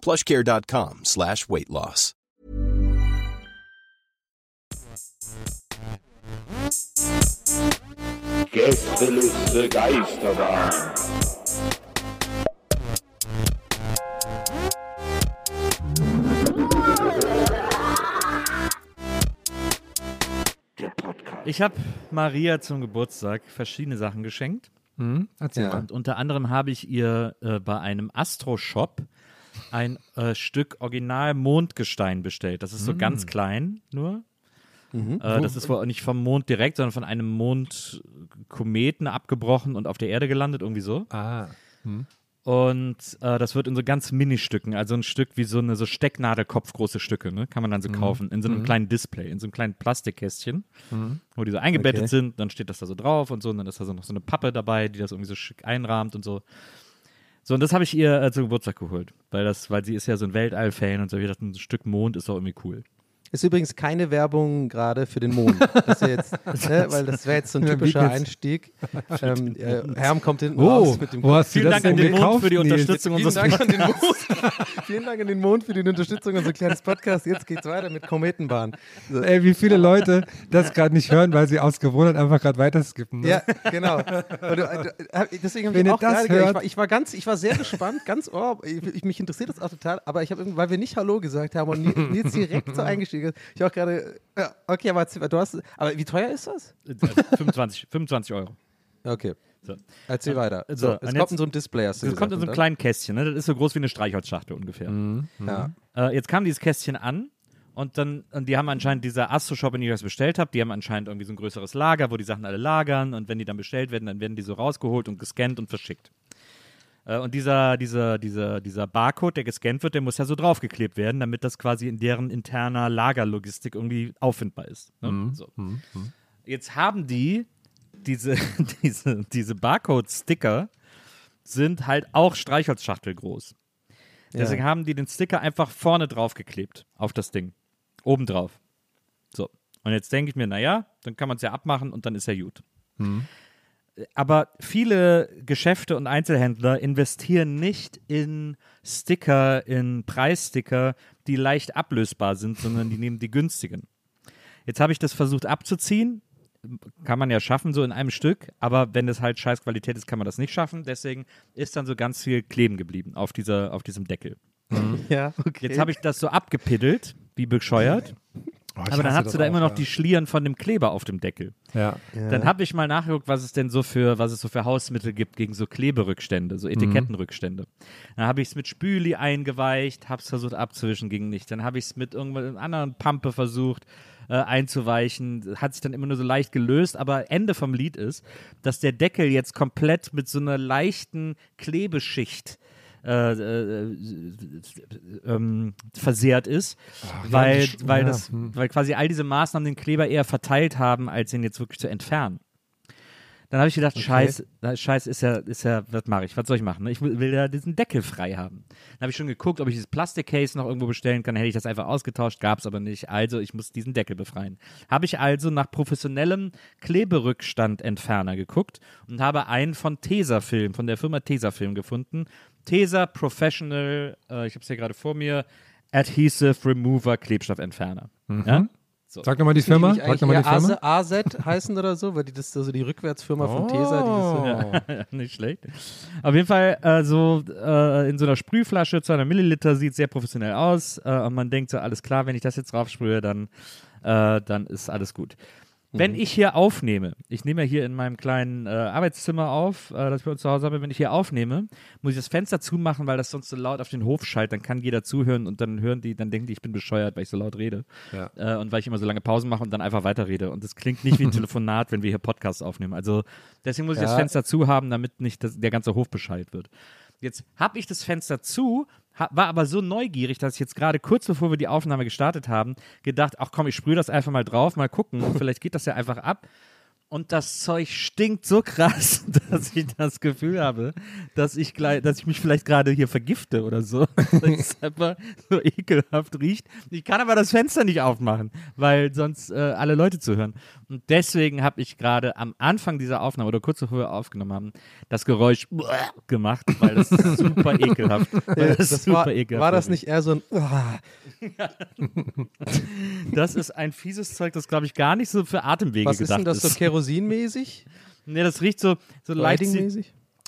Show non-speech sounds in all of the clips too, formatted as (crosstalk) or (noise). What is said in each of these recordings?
plushcare.com slash weight loss. Gästeliste Geisterbahn. Ich habe Maria zum Geburtstag verschiedene Sachen geschenkt. Hm? Erzähl Ja. mal. Und unter anderem habe ich ihr äh, bei einem Astro-Shop ein äh, Stück Original-Mondgestein bestellt. Das ist so ganz klein nur. Äh, das ist wohl nicht vom Mond direkt, sondern von einem Mondkometen abgebrochen und auf der Erde gelandet, irgendwie so. Ah. Und äh, das wird in so ganz Mini-Stücken, also ein Stück wie so eine so Stecknadelkopfgroße Stücke, ne? kann man dann so kaufen, in so einem kleinen Display, in so einem kleinen Plastikkästchen, wo die so eingebettet Okay. sind, dann steht das da so drauf und so, und dann ist da so noch so eine Pappe dabei, die das irgendwie so schick einrahmt und so. So, und das habe ich ihr äh, zum Geburtstag geholt, weil das, weil sie ist ja so ein Weltall-Fan und so, ich dachte, ein Stück Mond ist doch irgendwie cool. Ist übrigens keine Werbung gerade für den Mond. Das jetzt, (laughs) ne, weil das wäre jetzt so ein typischer? Einstieg. Ähm, äh, Herm kommt hinten Oh, raus mit dem du Vielen Dank an den Mond für die? Unterstützung Vielen unseres (laughs) Dank, an den Mond. Vielen Dank an den Mond für die Unterstützung unseres kleines Podcasts. Jetzt geht's weiter mit Kometenbahn. So. Ey, wie viele Leute das gerade nicht hören, weil sie aus Gewohnheit einfach gerade weiterskippen. Ne? Ja, genau. Du, du, hab- deswegen habe Wenn ich ihr auch das gerade, ich, hört- war, ich war ganz, ich war sehr gespannt, ganz oh, ich, ich, mich interessiert das auch total, aber ich habe irgendwie, weil wir nicht Hallo gesagt haben und Ni- Nils direkt so (laughs) eingestiegen ist, ich auch gerade, ja, okay, aber du hast, aber wie teuer ist das? Äh, 25, 25 (laughs) Euro. Okay, So. erzähl weiter. so, So, es kommt jetzt- in so ein Display, hast du Das gesagt, kommt in so einem oder? kleinen Kästchen, ne? das ist so groß wie eine Streichholzschachtel ungefähr. Ja. Äh, jetzt kam dieses Kästchen an und dann, und die haben anscheinend dieser Astro-Shop, in dem ich das bestellt habe, die haben anscheinend irgendwie so ein größeres Lager, wo die Sachen alle lagern und wenn die dann bestellt werden, dann werden die so rausgeholt und gescannt und verschickt. Äh, und dieser, dieser, dieser, dieser Barcode, der gescannt wird, der muss ja so draufgeklebt werden, damit das quasi in deren interner Lagerlogistik irgendwie auffindbar ist. Ne? So. Jetzt haben die diese, (laughs) diese, diese Barcode-Sticker sind halt auch Streichholzschachtel groß. Deswegen haben die den Sticker einfach vorne drauf geklebt auf das Ding. Oben drauf. So. Und jetzt denke ich mir, naja, dann kann man es ja abmachen und dann ist ja gut. Aber viele Geschäfte und Einzelhändler investieren nicht in Sticker, in Preissticker, die leicht ablösbar sind, sondern die nehmen die günstigen. Jetzt habe ich das versucht abzuziehen. Kann man ja schaffen, so in einem Stück, aber wenn es halt scheiß Qualität ist, kann man das nicht schaffen. Deswegen ist dann so ganz viel kleben geblieben auf, dieser, auf diesem Deckel. ja, okay. Jetzt habe ich das so abgepiddelt, wie bescheuert. Oh, aber dann hast du da auch, immer noch ja. die Schlieren von dem Kleber auf dem Deckel. Ja. Dann habe ich mal nachgeguckt, was es denn so für, was es so für Hausmittel gibt gegen so Kleberückstände, so Etikettenrückstände. Dann habe ich es mit Spüli eingeweicht, habe es versucht abzuwischen, ging nicht. Dann habe ich es mit irgendeiner anderen Pampe versucht äh, einzuweichen, hat sich dann immer nur so leicht gelöst, aber Ende vom Lied ist, dass der Deckel jetzt komplett mit so einer leichten Klebeschicht äh, äh, ähm, versehrt ist, weil, Sch- weil, ja, das, weil quasi all diese Maßnahmen den Kleber eher verteilt haben, als ihn jetzt wirklich zu entfernen. Dann habe ich gedacht, Scheiß, na, Scheiß ist ja, ist ja, was mache ich? Was soll ich machen? Ich will, will ja diesen Deckel frei haben. Dann habe ich schon geguckt, ob ich dieses Plastikcase noch irgendwo bestellen kann. Hätte ich das einfach ausgetauscht, gab es aber nicht. Also, ich muss diesen Deckel befreien. Habe ich also nach professionellem Kleberückstandentferner geguckt und habe einen von Tesafilm, von der Firma Tesafilm gefunden. Tesa Professional, äh, ich habe es hier gerade vor mir, Adhesive Remover Klebstoffentferner. Ja? So. Sag nochmal die die Firma. nicht Sag nochmal die Firma. AZ, AZ heißen oder so? Weil die das so die Rückwärtsfirma von Tesa, die das so. Oh. Ja, (laughs) nicht schlecht. Auf jeden Fall äh, so äh, in so einer Sprühflasche, 200 Milliliter, sieht sehr professionell aus. Äh, und man denkt so, alles klar, wenn ich das jetzt drauf sprühe, dann, äh, dann ist alles gut. Wenn ich hier aufnehme, ich nehme ja hier in meinem kleinen äh, Arbeitszimmer auf, äh, das bei uns zu Hause habe, wenn ich hier aufnehme, muss ich das Fenster zumachen, weil das sonst so laut auf den Hof schallt, dann kann jeder zuhören und dann hören die, dann denken die, ich bin bescheuert, weil ich so laut rede. Ja. Äh, und weil ich immer so lange Pausen mache und dann einfach weiterrede. Und das klingt nicht wie ein (laughs) Telefonat, wenn wir hier Podcasts aufnehmen. Also deswegen muss ich das Ja. Fenster zu haben, damit nicht das, der ganze Hof Bescheid wird. Jetzt habe ich das Fenster zu, war aber so neugierig, dass ich jetzt gerade kurz bevor wir die Aufnahme gestartet haben, gedacht, ach komm, ich sprühe das einfach mal drauf, mal gucken, vielleicht geht das ja einfach ab. Und das Zeug stinkt so krass, (laughs) dass ich das Gefühl habe, dass ich gleich, dass ich mich vielleicht gerade hier vergifte oder so. (laughs) Weil es einfach so ekelhaft riecht. Ich kann aber das Fenster nicht aufmachen, weil sonst äh, alle Leute zuhören. Und deswegen habe ich gerade am Anfang dieser Aufnahme oder kurz bevor wir aufgenommen haben, das Geräusch (laughs) gemacht, weil das ist super ekelhaft. Das, Das super war, ekelhaft war das ist. nicht eher so ein. Das ist ein fieses Zeug, das glaube ich gar nicht so für Atemwege was ist gedacht denn das so kerosinmäßig? Nee, das riecht so, so leicht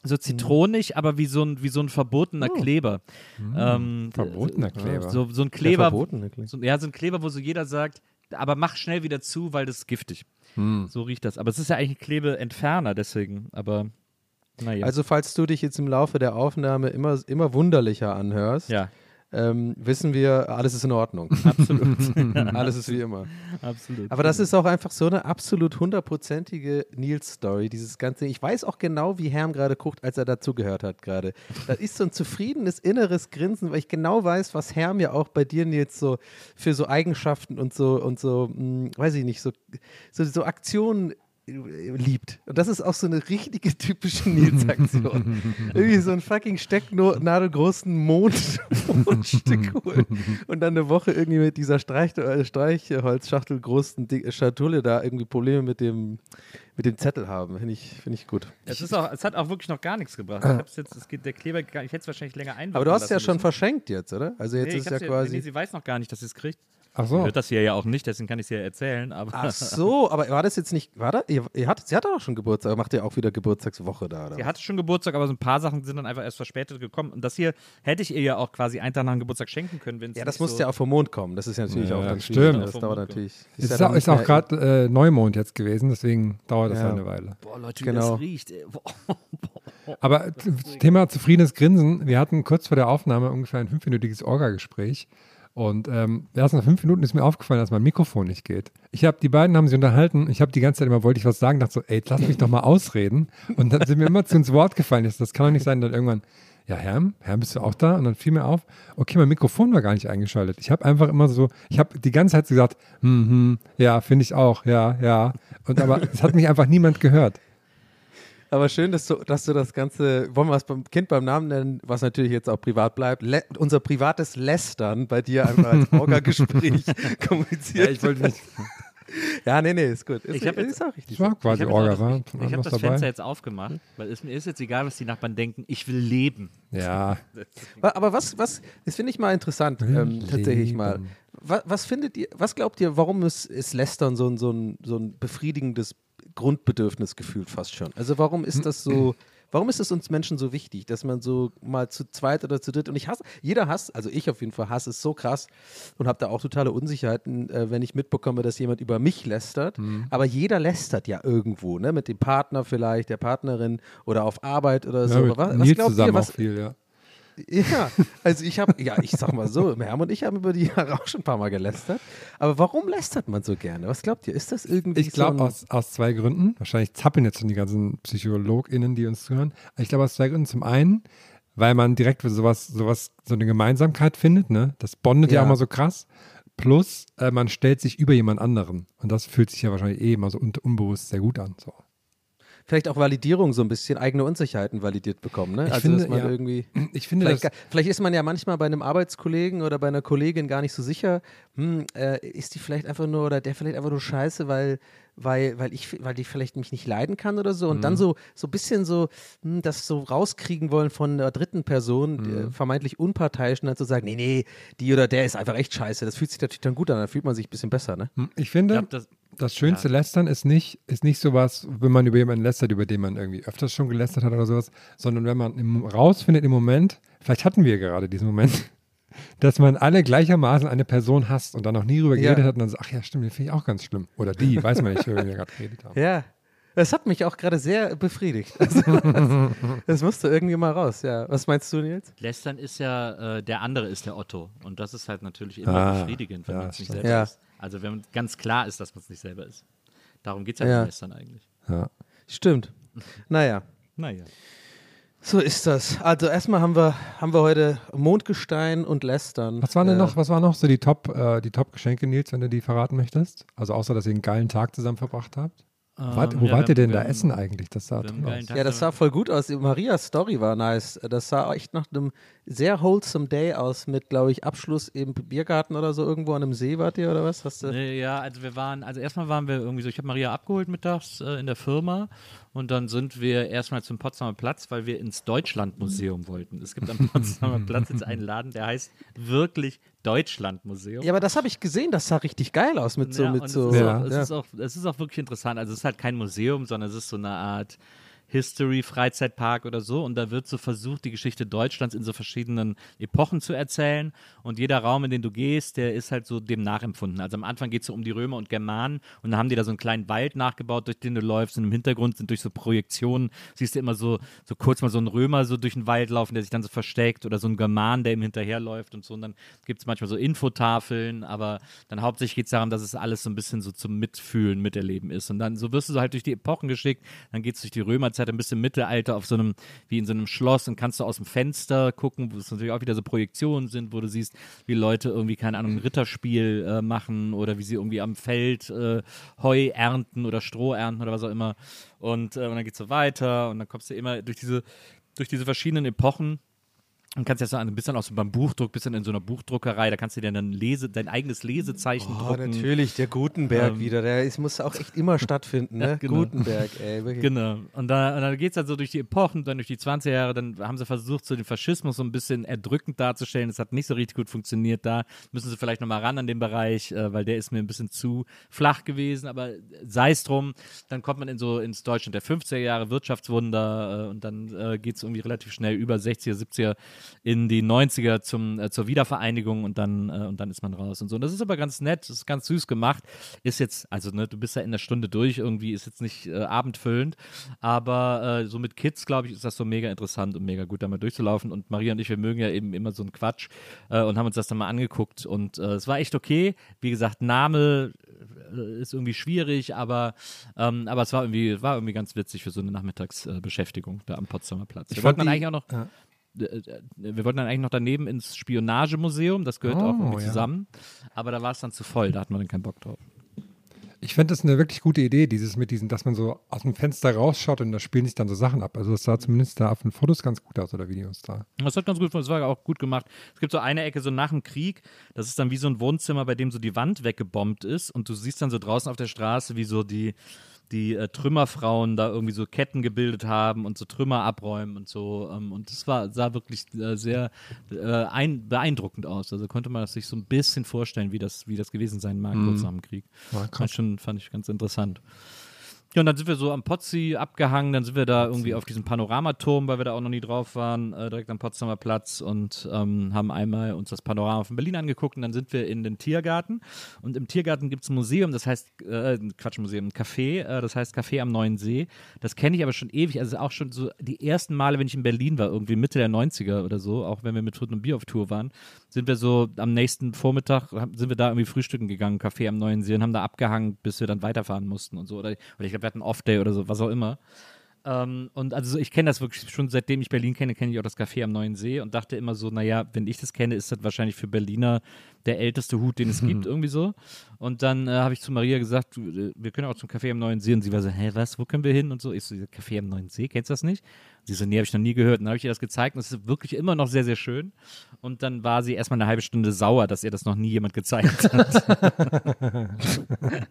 so zitronig, aber wie so ein, wie so ein verbotener Kleber. Ähm, Verbotener Kleber. So, so ein Kleber. verbotene Kleber. So, ja, so ein Kleber, wo so jeder sagt, aber mach schnell wieder zu, weil das ist giftig. So riecht das. Aber es ist ja eigentlich ein Klebeentferner, deswegen. Aber naja. Also, falls du dich jetzt im Laufe der Aufnahme immer, immer wunderlicher anhörst, ja, ähm, wissen wir, alles ist in Ordnung. (laughs) absolut. (laughs) alles ist wie immer. absolut. Aber das ist auch einfach so eine absolut hundertprozentige Nils-Story, dieses ganze. Ich weiß auch genau, wie Herm gerade guckt, als er dazugehört hat gerade. Das ist so ein zufriedenes inneres Grinsen, weil ich genau weiß, was Herm ja auch bei dir, Nils, so für so Eigenschaften und so und so, mh, weiß ich nicht, so, so, so Aktionen liebt. Und das ist auch so eine richtige typische (laughs) Nils-Aktion. Irgendwie so ein fucking stecknadelgroßen Mond Mondstück (laughs) holen und dann eine Woche irgendwie mit dieser Streich, äh, Streichholzschachtel großen Di- Schatulle da irgendwie Probleme mit dem, mit dem Zettel haben. Finde ich, find ich gut. es, ist auch, es hat auch wirklich noch gar nichts gebracht. Ich hab's jetzt, es geht, der Kleber, gar- ich hätte es wahrscheinlich länger einwirken Aber du hast es ja schon müssen. verschenkt jetzt, oder? Also jetzt Nee, ich ist ja quasi. nee, sie weiß noch gar nicht, dass sie es kriegt. Ach so. hört das hier ja auch nicht, deswegen kann ich es ihr erzählen. Aber Ach so, aber war das jetzt nicht, war das, ihr, ihr hattet, sie hatte auch schon Geburtstag, macht ihr auch wieder Geburtstagswoche da, oder? Sie hatte schon Geburtstag, aber so ein paar Sachen sind dann einfach erst verspätet gekommen. Und das hier hätte ich ihr ja auch quasi einen Tag nach dem Geburtstag schenken können, wenn ja, das muss ja auch vom Mond kommen. Das ist ja natürlich Ja, auch ja, dann stimmt. Das dauert natürlich. Ist, ja auch, ist auch gerade äh, Neumond jetzt gewesen, deswegen dauert das Ja. ja eine Weile. Boah, Leute, wie Genau. das riecht. Ey. Boah. (laughs) Aber Thema zufriedenes Grinsen. Wir hatten kurz vor der Aufnahme ungefähr ein fünfminütiges Orga-Gespräch. Und ähm, erst nach fünf Minuten ist mir aufgefallen, dass mein Mikrofon nicht geht. Ich habe, die beiden haben sich unterhalten. Ich habe die ganze Zeit immer, wollte ich was sagen, dachte so, ey, lass mich doch mal ausreden. Und dann sind mir immer zu ins Wort gefallen. Das, das kann doch nicht sein. Dann irgendwann, ja, Herm, Herm, bist du auch da? Und dann fiel mir auf, okay, mein Mikrofon war gar nicht eingeschaltet. Ich habe einfach immer so, ich habe die ganze Zeit gesagt, hm, hm, ja, finde ich auch, ja, ja. Und aber es hat mich einfach niemand gehört. Aber schön, dass du, dass du das Ganze, wollen wir es beim Kind beim Namen nennen, was natürlich jetzt auch privat bleibt, Le unser privates Lästern bei dir einfach als (laughs) Orga-Gespräch kommuniziert. ich wollte nicht. (laughs) Ja, nee, nee, ist gut. Ist, Ich hab jetzt- auch richtig. Ich war quasi Ich habe Orga, das, war ich, von ich allem hab was das dabei. Fenster jetzt aufgemacht, weil es mir ist jetzt egal, was die Nachbarn denken. Ich will leben. Ja, (laughs) Aber was, was, das finde ich mal interessant, ähm, tatsächlich mal. Was, was findet ihr, was glaubt ihr, warum ist, ist Lästern so ein, so, ein, so ein befriedigendes Grundbedürfnis gefühlt fast schon? Also warum ist das so, warum ist es uns Menschen so wichtig, dass man so mal zu zweit oder zu dritt, und ich hasse, jeder hasst, also ich auf jeden Fall hasse es so krass und habe da auch totale Unsicherheiten, äh, wenn ich mitbekomme, dass jemand über mich lästert, aber jeder lästert ja irgendwo, ne, mit dem Partner vielleicht, der Partnerin oder auf Arbeit oder so. ja mit was, was glaubt zusammen ihr, was, viel, ja. Ja, also ich habe, ja, ich sag mal so, Herm und ich haben über die Jahre auch schon ein paar Mal gelästert. Aber warum lästert man so gerne? Was glaubt ihr? Ist das irgendwie Ich glaube so aus, aus zwei Gründen. Wahrscheinlich zappeln jetzt schon die ganzen PsychologInnen, die uns zuhören. Ich glaube aus zwei Gründen. Zum einen, weil man direkt sowas, sowas, so eine Gemeinsamkeit findet, ne? Das bondet ja, Ja. auch mal so krass. Plus, äh, man stellt sich über jemand anderen. Und das fühlt sich ja wahrscheinlich eh immer so un unbewusst sehr gut an. So. Vielleicht auch Validierung so ein bisschen, eigene Unsicherheiten validiert bekommen. Ne? Ich also, finde, dass man ja. irgendwie. (clears throat) Ich finde Vielleicht, das. gar- vielleicht ist man ja manchmal bei einem Arbeitskollegen oder bei einer Kollegin gar nicht so sicher, hm, äh, ist die vielleicht einfach nur oder der vielleicht einfach nur scheiße, weil, weil, weil ich, weil die vielleicht mich nicht leiden kann oder so. Und Mhm. dann so, so ein bisschen so hm, das so rauskriegen wollen von der dritten Person, die, Mhm. äh, vermeintlich unparteiisch, und dann zu sagen, nee, nee, die oder der ist einfach echt scheiße. Das fühlt sich natürlich dann gut an, dann fühlt man sich ein bisschen besser, ne? Ich finde, Ich das, schönste Lästern ist nicht, ist nicht sowas, wenn man über jemanden lästert, über den man irgendwie öfters schon gelästert hat oder sowas, sondern wenn man im, rausfindet im Moment, vielleicht hatten wir gerade diesen Moment, (laughs) dass man alle gleichermaßen eine Person hasst und dann noch nie drüber Ja. geredet hat und dann sagt, ach ja, stimmt, den finde ich auch ganz schlimm. Oder die, weiß man nicht, worüber wir gerade geredet haben. (laughs) Ja. Das hat mich auch gerade sehr befriedigt. (laughs) Also, das, das musste irgendwie mal raus, ja. Was meinst du, Nils? Lästern ist ja, äh, der andere ist der Otto. Und das ist halt natürlich immer Ah, befriedigend, wenn ja, man es nicht selber Ja. ist. Also wenn ganz klar ist, dass man es nicht selber ist. Darum geht es ja, Ja. Lästern eigentlich. Ja. Stimmt. Naja. Naja. So ist das. Also erstmal haben wir, haben wir heute Mondgestein und Lästern. Was waren denn Äh, noch, was waren noch so die Top, äh, die Top-Geschenke, Nils, wenn du die verraten möchtest? Also außer, dass ihr einen geilen Tag zusammen verbracht habt? Wart, Ähm, wo ja, wart ihr denn da essen eigentlich? Das sah toll aus. Ja, das sah voll gut aus. Marias Story war nice. Das sah echt nach einem sehr wholesome Day aus mit, glaube ich, Abschluss im Biergarten oder so irgendwo an einem See wart ihr oder was? Hast du? Nee, ja, also wir waren, also erstmal waren wir irgendwie so, ich habe Maria abgeholt mittags äh, in der Firma und dann sind wir erstmal zum Potsdamer Platz, weil wir ins Deutschlandmuseum wollten. Es gibt am (laughs) Potsdamer Platz jetzt einen Laden, der heißt wirklich Deutschlandmuseum. Ja, aber das habe ich gesehen. Das sah richtig geil aus mit so, Ja, mit so. Es, ist Ja. auch, es, ist auch, es ist auch wirklich interessant. Also es ist halt kein Museum, sondern es ist so eine Art History-Freizeitpark oder so. Und da wird so versucht, die Geschichte Deutschlands in so verschiedenen Epochen zu erzählen. Und jeder Raum, in den du gehst, der ist halt so dem nachempfunden. Also am Anfang geht es so um die Römer und Germanen. Und dann haben die da so einen kleinen Wald nachgebaut, durch den du läufst. Und im Hintergrund sind durch so Projektionen, siehst du immer so, so kurz mal so einen Römer so durch den Wald laufen, der sich dann so versteckt. Oder so einen German, der ihm hinterherläuft und so. Und dann gibt es manchmal so Infotafeln. Aber dann hauptsächlich geht es darum, dass es alles so ein bisschen so zum Mitfühlen, Miterleben ist. Und dann so wirst du so halt durch die Epochen geschickt. Dann geht es durch die Römerzeit ein bisschen Mittelalter auf so einem, wie in so einem Schloss und kannst du aus dem Fenster gucken, wo es natürlich auch wieder so Projektionen sind, wo du siehst, wie Leute irgendwie, keine Ahnung, ein Ritterspiel äh, machen oder wie sie irgendwie am Feld äh, Heu ernten oder Stroh ernten oder was auch immer. Und, äh, und dann geht es so weiter und dann kommst du immer durch diese, durch diese verschiedenen Epochen und kannst jetzt so ein bisschen aus so beim Buchdruck, bisschen in so einer Buchdruckerei, da kannst du dir dann Lese, dein eigenes Lesezeichen Oh, drucken. natürlich, der Gutenberg Ähm, wieder. Der ist, muss auch echt immer (laughs) stattfinden, ne? Ja, genau. Gutenberg, ey. (laughs) Wirklich. Genau. Und, da, und dann geht es dann so durch die Epochen, dann durch die 20er Jahre, dann haben sie versucht, so den Faschismus so ein bisschen erdrückend darzustellen. Das hat nicht so richtig gut funktioniert. Da müssen sie vielleicht nochmal ran an den Bereich, äh, weil der ist mir ein bisschen zu flach gewesen. Aber sei es drum, dann kommt man in so ins Deutschland der 50er Jahre, Wirtschaftswunder äh, und dann äh, geht es irgendwie relativ schnell über 60er, 70er in die 90er zum, äh, zur Wiedervereinigung und dann, äh, und dann ist man raus und so. Und das ist aber ganz nett, das ist ganz süß gemacht. Ist jetzt, also ne, du bist ja in der Stunde durch, irgendwie ist jetzt nicht äh, abendfüllend, aber äh, so mit Kids, glaube ich, ist das so mega interessant und mega gut, da mal durchzulaufen. Und Maria und ich, wir mögen ja eben immer so einen Quatsch äh, und haben uns das dann mal angeguckt und äh, es war echt okay. Wie gesagt, Name ist irgendwie schwierig, aber, ähm, aber es war irgendwie, war irgendwie ganz witzig für so eine Nachmittagsbeschäftigung da am Potsdamer Platz. Ich dann die- eigentlich auch noch ja. Äh, äh, wir wollten dann eigentlich noch daneben ins Spionagemuseum, das gehört auch Oh, irgendwie ja. zusammen, aber da war es dann zu voll, da hatten wir dann keinen Bock drauf. Ich fände das eine wirklich gute Idee, dieses mit diesen, dass man so aus dem Fenster rausschaut und da spielen sich dann so Sachen ab. Also es sah zumindest da auf den Fotos ganz gut aus oder Videos da. Das hat ganz gut, das war auch gut gemacht. Es gibt so eine Ecke so nach dem Krieg, das ist dann wie so ein Wohnzimmer, bei dem so die Wand weggebombt ist und du siehst dann so draußen auf der Straße, wie so die, die äh, Trümmerfrauen da irgendwie so Ketten gebildet haben und so Trümmer abräumen und so. Ähm, und das war, sah wirklich äh, sehr äh, ein, beeindruckend aus. Also konnte man sich so ein bisschen vorstellen, wie das, wie das gewesen sein mag kurz nach dem Krieg. Ja, Fand schon, fand ich ganz interessant. Ja, und dann sind wir so am Potzi abgehangen, dann sind wir da irgendwie auf diesem Panoramaturm, weil wir da auch noch nie drauf waren, äh, direkt am Potsdamer Platz und ähm, haben einmal uns das Panorama von Berlin angeguckt und dann sind wir in den Tiergarten und im Tiergarten gibt es ein Museum, das heißt, äh, Quatsch, Museum, ein Café, äh, das heißt Café am Neuen See. Das kenne ich aber schon ewig, also auch schon so die ersten Male, wenn ich in Berlin war, irgendwie Mitte der 90er oder so, auch wenn wir mit Food und Bier auf Tour waren, sind wir so am nächsten Vormittag, sind wir da irgendwie frühstücken gegangen, Café am Neuen See und haben da abgehangen, bis wir dann weiterfahren mussten und so. Oder, oder ich glaube, wir hatten Off-Day oder so, was auch immer. Ähm, und also ich kenne das wirklich schon seitdem ich Berlin kenne, kenne ich auch das Café am Neuen See und dachte immer so, naja, wenn ich das kenne, ist das wahrscheinlich für Berliner der älteste Hut, den es (laughs) gibt, irgendwie so. Und dann äh, habe ich zu Maria gesagt, äh, wir können auch zum Café am Neuen See. Und sie war so, hä, was, wo können wir hin? Und so, ich so, Café am Neuen See, kennst du das nicht? Und sie so, nee, habe ich noch nie gehört. Und dann habe ich ihr das gezeigt und es ist wirklich immer noch sehr, sehr schön. Und dann war sie erstmal eine halbe Stunde sauer, dass ihr das noch nie jemand gezeigt hat. (laughs)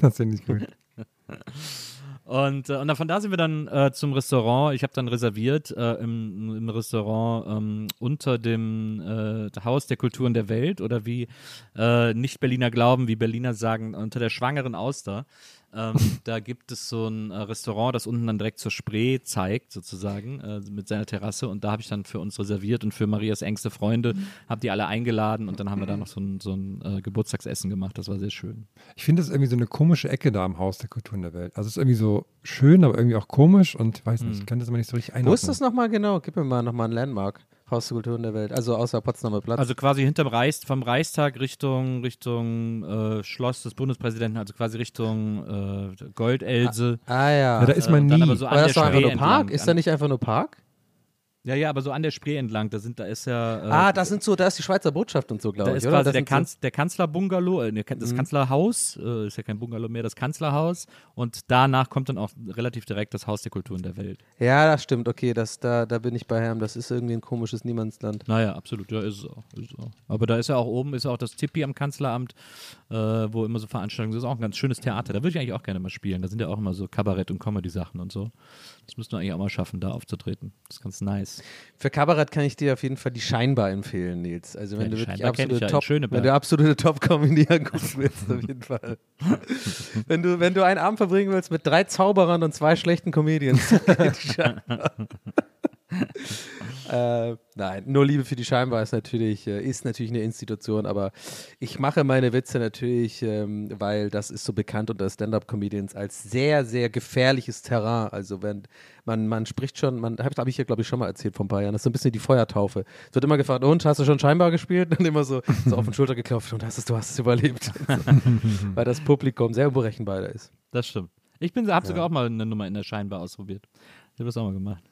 Das finde ich gut. (laughs) Und, äh, und dann von da sind wir dann äh, zum Restaurant. Ich habe dann reserviert äh, im, im Restaurant ähm, unter dem äh, Haus der Kulturen der Welt oder wie äh, Nicht-Berliner glauben, wie Berliner sagen, unter der schwangeren Auster. Ähm, da gibt es so ein äh, Restaurant, das unten dann direkt zur Spree zeigt, sozusagen, äh, mit seiner Terrasse. Und da habe ich dann für uns reserviert und für Marias engste Freunde, habe die alle eingeladen und dann haben wir da noch so ein, so ein äh, Geburtstagsessen gemacht. Das war sehr schön. Ich finde das ist irgendwie so eine komische Ecke da am Haus der Kulturen der Welt. Also es ist irgendwie so schön, aber irgendwie auch komisch und ich weiß nicht, ich kann das immer nicht so richtig einordnen. Wo ist das nochmal genau? Gib mir mal nochmal ein Landmark. Haus der Kulturen der Welt. Also außer Potsdamer Platz. Also quasi hinterm Reis, vom Reichstag Richtung, Richtung äh, Schloss des Bundespräsidenten, also quasi Richtung äh, Goldelse. ah ja. Ja, da ist man dann nie. aber so Aber das ist doch einfach nur Park? entlang. Ist da nicht einfach nur Park? Ja, ja, aber so an der Spree entlang, da sind, da ist ja. Äh, ah, das sind so, da ist die Schweizer Botschaft und so, glaube ich, ist oder? quasi der, sind so- Kanz, der Kanzlerbungalow, äh, das Kanzlerhaus, äh, ist ja kein Bungalow mehr, das Kanzlerhaus. Und danach kommt dann auch relativ direkt das Haus der Kulturen der Welt. Ja, das stimmt, okay, das, da, da bin ich bei Herrn. Das ist irgendwie ein komisches Niemandsland. Naja, absolut, ja, ist es auch. Ist es auch. Aber da ist ja auch oben, ist ja auch das Tipi am Kanzleramt, äh, wo immer so Veranstaltungen sind. Das ist auch ein ganz schönes Theater. Da würde ich eigentlich auch gerne mal spielen. Da sind ja auch immer so Kabarett- und Comedy-Sachen und so. Das müssten wir eigentlich auch mal schaffen, da aufzutreten. Das ist ganz nice. Für Kabarett kann ich dir auf jeden Fall die Scheinbar empfehlen, Nils. Also wenn Ja, du wirklich absolute ja Top, Schöneberg. wenn du absolute Top-Comedy angucken willst, auf jeden Fall. (laughs) wenn, du, wenn du einen Abend verbringen willst mit drei Zauberern und zwei schlechten Comedians. (laughs) äh, nein, nur Liebe für die Scheinbar ist natürlich, äh, ist natürlich eine Institution, aber ich mache meine Witze natürlich, ähm, weil das ist so bekannt unter Stand-Up-Comedians als sehr, sehr gefährliches Terrain. Also wenn man, man spricht schon, man habe hab ich hier, glaube ich, schon mal erzählt vor ein paar Jahren, das ist so ein bisschen die Feuertaufe. Es wird immer gefragt, und hast du schon Scheinbar gespielt? Und immer so, so auf den Schulter geklopft und hast es, du hast es überlebt. (laughs) weil das Publikum sehr unberechenbar ist. Das stimmt. Ich bin, habe sogar auch mal eine Nummer in der Scheinbar ausprobiert. Ich habe das auch mal gemacht.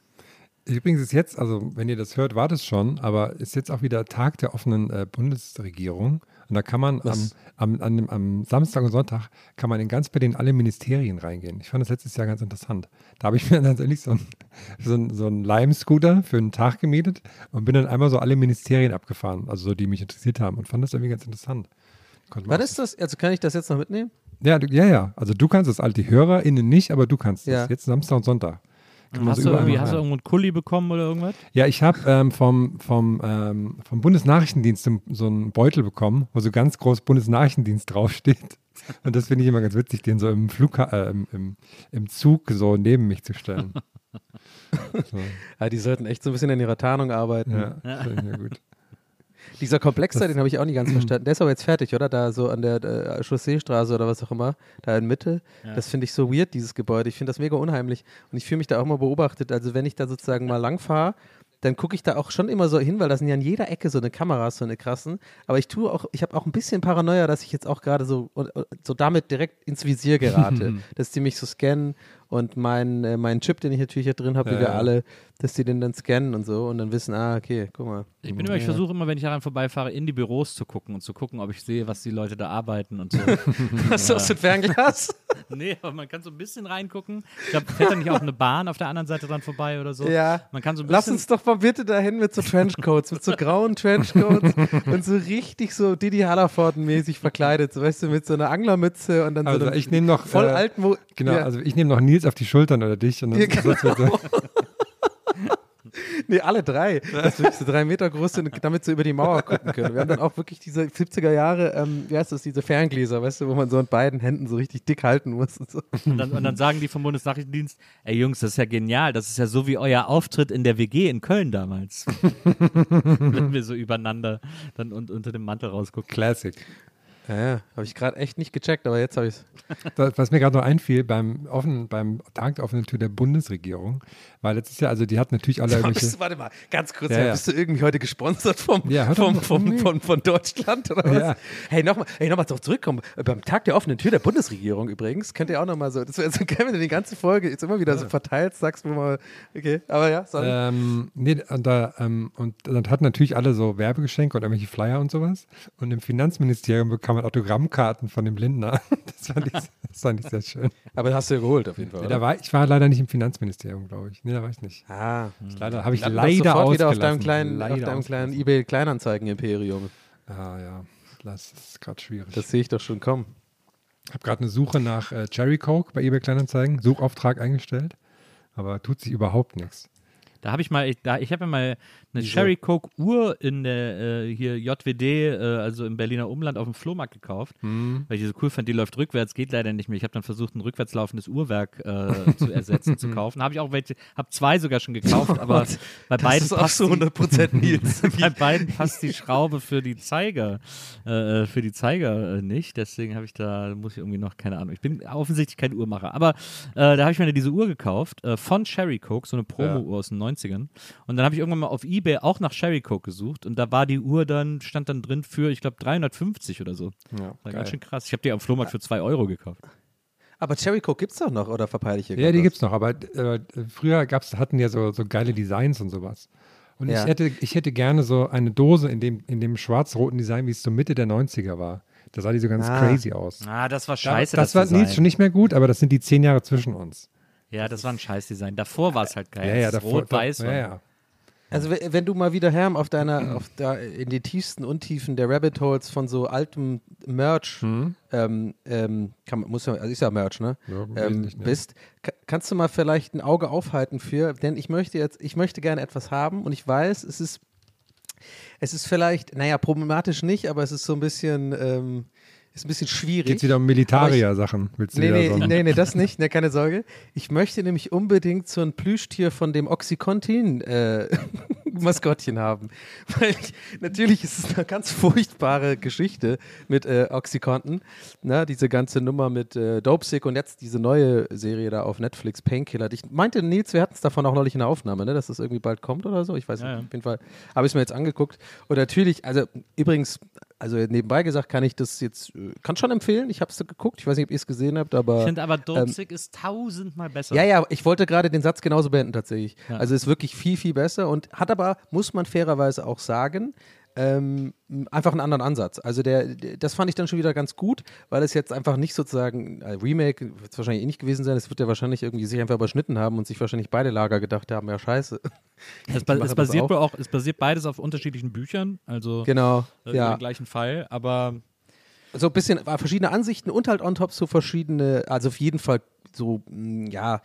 Übrigens ist jetzt, also wenn ihr das hört, war das schon, aber ist jetzt auch wieder Tag der offenen äh, Bundesregierung. Und da kann man am, am, an am Samstag und Sonntag kann man in ganz Berlin alle Ministerien reingehen. Ich fand das letztes Jahr ganz interessant. Da habe ich (laughs) mir tatsächlich so einen so ein, so ein Lime-Scooter für einen Tag gemietet und bin dann einmal so alle Ministerien abgefahren, also so die mich interessiert haben und fand das irgendwie ganz interessant. Auch- ist das? Also kann ich das jetzt noch mitnehmen? Ja, du, ja, ja. Also du kannst es, all die HörerInnen nicht, aber du kannst es. Ja. Jetzt Samstag und Sonntag. Hast so du, irgendwie, hast du irgendwo einen Kulli bekommen oder irgendwas? Ja, ich habe ähm, vom, vom, ähm, vom Bundesnachrichtendienst so- einen Beutel bekommen, wo so ganz groß Bundesnachrichtendienst (laughs) draufsteht. Und das finde ich immer ganz witzig, den so im Flug, äh, im, im, im Zug so neben mich zu stellen. (laughs) so, Ja, die sollten echt so ein bisschen an ihrer Tarnung arbeiten. ja, das finde ich ja gut. Dieser Komplex da, den habe ich auch nicht ganz (clears throat) verstanden. Der ist aber jetzt fertig, oder? Da so an der äh, Chausseestraße oder was auch immer, da in Mitte. Das finde ich so weird, dieses Gebäude. Ich finde das mega unheimlich. Und ich fühle mich da auch mal beobachtet. Also wenn ich da sozusagen mal lang fahre, dann gucke ich da auch schon immer so hin, weil da sind ja an jeder Ecke so eine Kameras, so eine krassen. Aber ich tue auch, ich habe auch ein bisschen Paranoia, dass ich jetzt auch gerade so, so damit direkt ins Visier gerate. (laughs) dass die mich so scannen und mein, äh, mein Chip, den ich natürlich hier drin habe, wie Ja, wir ja. alle, dass die den dann scannen und so und dann wissen, ah, okay, guck mal. Ich bin immer, ich versuche immer, wenn ich daran vorbeifahre, in die Büros zu gucken und zu gucken, ob ich sehe, was die Leute da arbeiten und so. Hast du aus dem Fernglas? (laughs) nee, aber man kann so ein bisschen reingucken. Ich glaube, fährt da nicht auch eine Bahn auf der anderen Seite dran vorbei oder so? Ja. Man kann so ein Lass bisschen. uns doch mal bitte dahin mit so Trenchcoats, mit so (laughs) grauen Trenchcoats und so richtig so Didi Hallerforden-mäßig verkleidet, so weißt du, mit so einer Anglermütze und dann Also so einem ich nehme noch, voll äh, alten Mo Genau, ja. also ich nehme noch Nils auf die Schultern oder dich. Und dann Ja, so, (laughs) Nee, alle drei. Dass wir so drei Meter groß sind und damit so über die Mauer gucken können. Wir haben dann auch wirklich diese 70er Jahre, ähm, wie heißt das, diese Ferngläser, weißt du, wo man so an beiden Händen so richtig dick halten muss und so. Und dann, und dann sagen die vom Bundesnachrichtendienst: Ey Jungs, das ist ja genial. Das ist ja so wie euer Auftritt in der WG in Köln damals. (laughs) Wenn wir so übereinander dann und unter dem Mantel rausgucken. Classic. Ja, ja. habe ich gerade echt nicht gecheckt, aber jetzt habe ich es. (laughs) Was mir gerade noch einfiel, beim, offen, beim offenen Tür der Bundesregierung, weil letztes Jahr, also die hat natürlich alle irgendwelche. Warte mal, ganz kurz, Ja, ja, bist du irgendwie heute gesponsert vom, Ja, vom, vom, nee. von, von Deutschland oder was? Ja. Hey, nochmal hey, noch mal zurückkommen. Beim Tag der offenen Tür der Bundesregierung übrigens, könnt ihr auch nochmal so, das wäre so geil, wenn du die ganze Folge jetzt immer wieder so verteilst, sagst du mal, okay, aber ja, sorry. Ähm, nee, und, da, ähm, und dann hatten natürlich alle so Werbegeschenke und irgendwelche Flyer und sowas. Und im Finanzministerium bekam man Autogrammkarten von dem Lindner. (laughs) Das fand ich, das fand ich sehr schön. aber hast du ja geholt auf jeden Fall, Nee, da war, ich war leider nicht im Finanzministerium, glaube ich. Nee, da war ich nicht. ah, Das leider, habe ich leider sofort wieder auf deinem kleinen, leider auf deinem kleinen eBay Kleinanzeigen-Imperium. Ah ja, das ist gerade schwierig. Das sehe ich doch schon kommen. Ich habe gerade eine Suche nach äh, Cherry Coke bei eBay Kleinanzeigen, Suchauftrag eingestellt, aber tut sich überhaupt nichts. Da habe ich mal, ich, da, ich habe ja mal eine Cherry Coke Uhr in der äh, hier JWD, äh, also im Berliner Umland auf dem Flohmarkt gekauft, Hm. weil ich die so cool fand. Die läuft rückwärts, geht leider nicht mehr. Ich habe dann versucht, ein rückwärts laufendes Uhrwerk äh, (laughs) zu ersetzen, zu kaufen. Habe ich auch welche, habe zwei sogar schon gekauft, aber bei Das beiden ist auch passt so die, 100% Nils. (laughs) bei beiden passt die Schraube für die Zeiger, äh, für die Zeiger äh, nicht. Deswegen habe ich da, muss ich irgendwie noch, keine Ahnung. Ich bin offensichtlich kein Uhrmacher. Aber äh, da habe ich mir diese Uhr gekauft, äh, von Cherry Coke, so eine Promo-Uhr aus den 90ern. Und dann habe ich irgendwann mal auf Ebay auch nach Cherry Coke gesucht und da war die Uhr dann, stand dann drin für, ich glaube, 350 oder so. Ja, War ganz schön krass. Ich habe die am Flohmarkt für 2 Euro gekauft. Aber Cherry Coke gibt's doch noch, oder verpeile ich hier Ja, die was? gibt's noch, aber äh, früher gab's, hatten die ja so, so geile Designs und sowas. Und Ja. ich, hätte, ich hätte gerne so eine Dose in dem, in dem schwarz-roten Design, wie es zur Mitte der 90er war. Da sah die so ganz Ah. crazy aus. Ah, das war Da- scheiße. das, war Design. Nils schon nicht mehr gut, aber das sind die zehn Jahre zwischen uns. Ja, das war ein Scheißdesign. Davor war es halt geil. ja, ja, es davor. Rot-Weiß da, war. ja, ja. Also we- wenn du mal wieder Herm auf deiner, (clears throat) auf da, in die tiefsten Untiefen der Rabbit Holes von so altem Merch, Mhm. ähm, ähm, kann, man- muss ja, also ist ja Merch, ne? Ja, ähm, wesentlich, ne? bist, ka- kannst du mal vielleicht ein Auge aufhalten für, denn ich möchte jetzt, ich möchte gerne etwas haben und ich weiß, es ist, es ist vielleicht, naja, problematisch nicht, aber es ist so ein bisschen, ähm, ist ein bisschen schwierig. Geht's wieder um Militaria-Sachen? Willst du Nee, nee, so nee, nee, das nicht, ne, keine Sorge. Ich möchte nämlich unbedingt so ein Plüschtier von dem Oxycontin-Maskottchen (laughs) haben. Weil ich, natürlich ist es eine ganz furchtbare Geschichte mit äh, Oxycontin. Ne, diese ganze Nummer mit äh, Dopesick und jetzt diese neue Serie da auf Netflix, Painkiller. Ich meinte, Nils, wir hatten es davon auch neulich in der Aufnahme, ne, dass das irgendwie bald kommt oder so. Ich weiß Ja, nicht, ja. auf jeden Fall habe ich es mir jetzt angeguckt. Und natürlich, also übrigens, also nebenbei gesagt, kann ich das jetzt, äh, kann schon empfehlen. Ich habe es geguckt. Ich weiß nicht, ob ihr es gesehen habt, aber. Ich finde aber Dopesick ist tausendmal besser. Ja, ja, ich wollte gerade den Satz genauso beenden tatsächlich. Ja. Also ist wirklich viel, viel besser und hat aber, muss man fairerweise auch sagen, ähm, einfach einen anderen Ansatz. Also der, der, das fand ich dann schon wieder ganz gut, weil es jetzt einfach nicht sozusagen, äh, Remake wird es wahrscheinlich eh nicht gewesen sein, es wird ja wahrscheinlich irgendwie sich einfach überschnitten haben und sich wahrscheinlich beide Lager gedacht haben, ja scheiße. (laughs) Es, ba es basiert auch. auch, es basiert beides auf unterschiedlichen Büchern, also Genau, äh, ja. gleichen Fall, aber so ein bisschen äh, verschiedene Ansichten und halt on top so verschiedene, also auf jeden Fall so, mh, ja,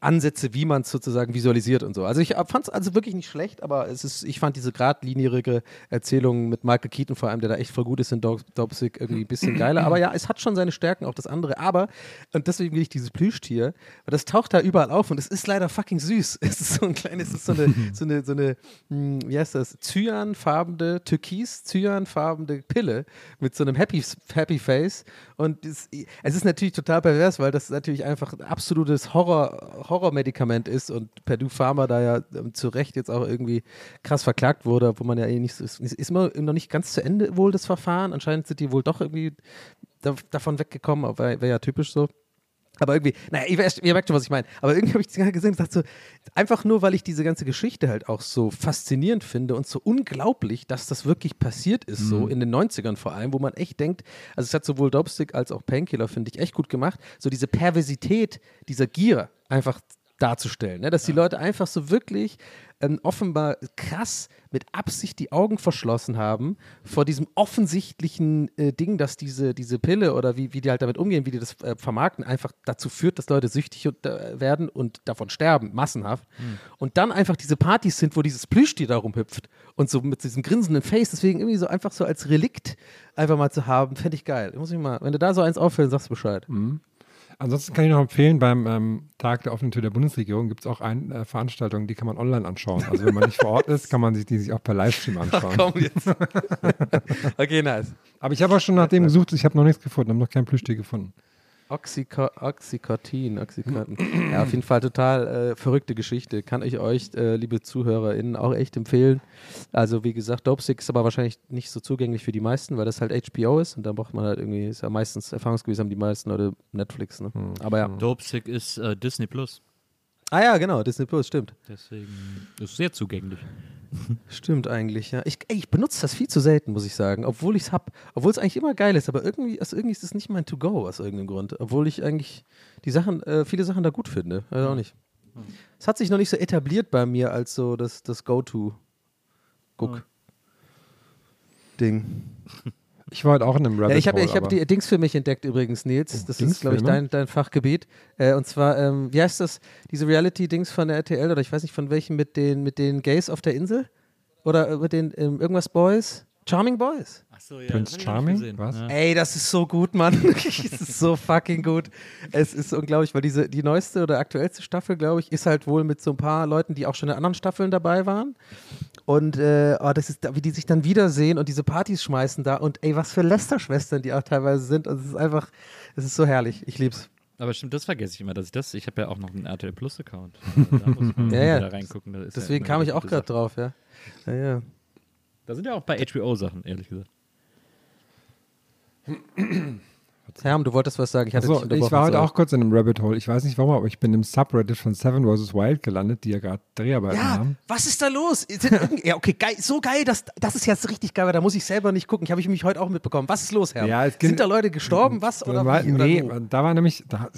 Ansätze, wie man es sozusagen visualisiert und so. Also ich fand es also wirklich nicht schlecht, aber es ist, ich fand diese geradlinierige Erzählung mit Michael Keaton vor allem, der da echt voll gut ist in Dopesick, irgendwie ein bisschen geiler. Aber ja, es hat schon seine Stärken, auch das andere. Aber, und deswegen will ich dieses Plüschtier, weil das taucht da überall auf und es ist leider fucking süß. (laughs) Es ist so ein kleines, es ist so eine, (laughs) so eine, so eine, mh, wie heißt das, cyanfarbene, türkis, cyanfarbene Pille mit so einem Happy, Happy Face. Und es, es ist natürlich total pervers, weil das natürlich einfach ein absolutes Horror, Horrormedikament ist und Purdue Pharma da ja ähm, zu Recht jetzt auch irgendwie krass verklagt wurde, wo man ja eh nicht so ist. Ist immer noch nicht ganz zu Ende wohl das Verfahren. Anscheinend sind die wohl doch irgendwie da, davon weggekommen, aber wäre ja typisch so. Aber irgendwie, naja, ihr, ihr merkt schon, was ich meine. Aber irgendwie habe ich das gerade gesehen und dachte so, einfach nur, weil ich diese ganze Geschichte halt auch so faszinierend finde und so unglaublich, dass das wirklich passiert ist, so in den 90ern vor allem, wo man echt denkt, also es hat sowohl Dopestick als auch Painkiller, finde ich, echt gut gemacht, so diese Perversität dieser Gier einfach darzustellen, ne? dass die Leute einfach so wirklich ähm, offenbar krass mit Absicht die Augen verschlossen haben vor diesem offensichtlichen äh, Ding, dass diese, diese Pille oder wie, wie die halt damit umgehen, wie die das äh, vermarkten, einfach dazu führt, dass Leute süchtig und, äh, werden und davon sterben, massenhaft. Und dann einfach diese Partys sind, wo dieses Plüschtier da rumhüpft und so mit diesem grinsenden Face, deswegen irgendwie so einfach so als Relikt einfach mal zu haben, fände ich geil. Muss ich mal, wenn du da so eins auffällt, sagst du Bescheid. Ansonsten kann ich noch empfehlen, beim ähm, Tag der offenen Tür der Bundesregierung gibt es auch eine äh, Veranstaltung, die kann man online anschauen. Also wenn man nicht vor Ort ist, kann man sich die sich auch per Livestream anschauen. Komm jetzt. (laughs) okay, nice. Aber ich habe auch schon nach dem gesucht, ich habe noch nichts gefunden, habe noch kein Plüschtier gefunden. Oxyco Oxycontin, Oxycontin. (clears throat) Ja, auf jeden Fall total äh, verrückte Geschichte. Kann ich euch, äh, liebe ZuhörerInnen, auch echt empfehlen. Also, wie gesagt, Dopesick ist aber wahrscheinlich nicht so zugänglich für die meisten, weil das halt HBO ist und da braucht man halt irgendwie, ist ja meistens, erfahrungsgemäß haben die meisten Leute Netflix, ne? Aber ja. Dopesick ist äh, Disney Plus. Ah ja, genau, Disney Plus, stimmt. Deswegen ist es sehr zugänglich. (laughs) Stimmt eigentlich, ja. Ich, ey, ich benutze das viel zu selten, muss ich sagen. Obwohl ich es habe. Obwohl es eigentlich immer geil ist, aber irgendwie, also irgendwie ist es nicht mein To-Go aus irgendeinem Grund. Obwohl ich eigentlich die Sachen, äh, viele Sachen da gut finde. Also auch nicht. Es hat sich noch nicht so etabliert bei mir als so das, das Go-To-Guck-Ding. (laughs) Ich war heute auch in einem Rabbit Ja, ich habe Hole, ich hab aber- die Dings für mich entdeckt übrigens, Nils. Das ist, glaube ich, Dingsfilme? dein, dein Fachgebiet. Äh, und zwar, ähm, wie heißt das, diese Reality-Dings von der RTL oder ich weiß nicht von welchen mit den, mit den Gays auf der Insel? Oder äh, mit den ähm, irgendwas Boys? Charming Boys? Achso, ja. Prince Charming? Was? Ja. Ey, das ist so gut, Mann. (laughs) es ist so fucking gut. Es ist unglaublich, weil diese, die neueste oder aktuellste Staffel, glaube ich, ist halt wohl mit so ein paar Leuten, die auch schon in anderen Staffeln dabei waren. Und äh, oh, das ist, wie die sich dann wiedersehen und diese Partys schmeißen da. Und ey, was für Lester-Schwestern die auch teilweise sind. Und es ist einfach, es ist so herrlich. Ich lieb's. Aber stimmt, das vergesse ich immer, dass ich das, ich habe ja auch noch einen RTL Plus Account. (laughs) da muss man (laughs) Ja, ja. wieder reingucken. da ist ja Deswegen immer kam ich auch gerade drauf, ja. Ja, ja. Da sind ja auch bei HBO Sachen, ehrlich gesagt. (clears throat) Herm, du wolltest was sagen. Ich hatte unterbrochen. ich war heute sorry. auch kurz in einem Rabbit Hole. Ich weiß nicht warum, aber ich bin im Subreddit von Seven vs. Wild gelandet, die ja gerade Dreharbeiten Ja, haben. was ist da los? Ja, okay, geil, so geil, das, das ist jetzt richtig geil, weil da muss ich selber nicht gucken. Ich habe ich mich heute auch mitbekommen. Was ist los, Herr? Ja, es Sind da Leute gestorben? Was? Oder, Da war, wie, oder nee, wo? da war nämlich, da,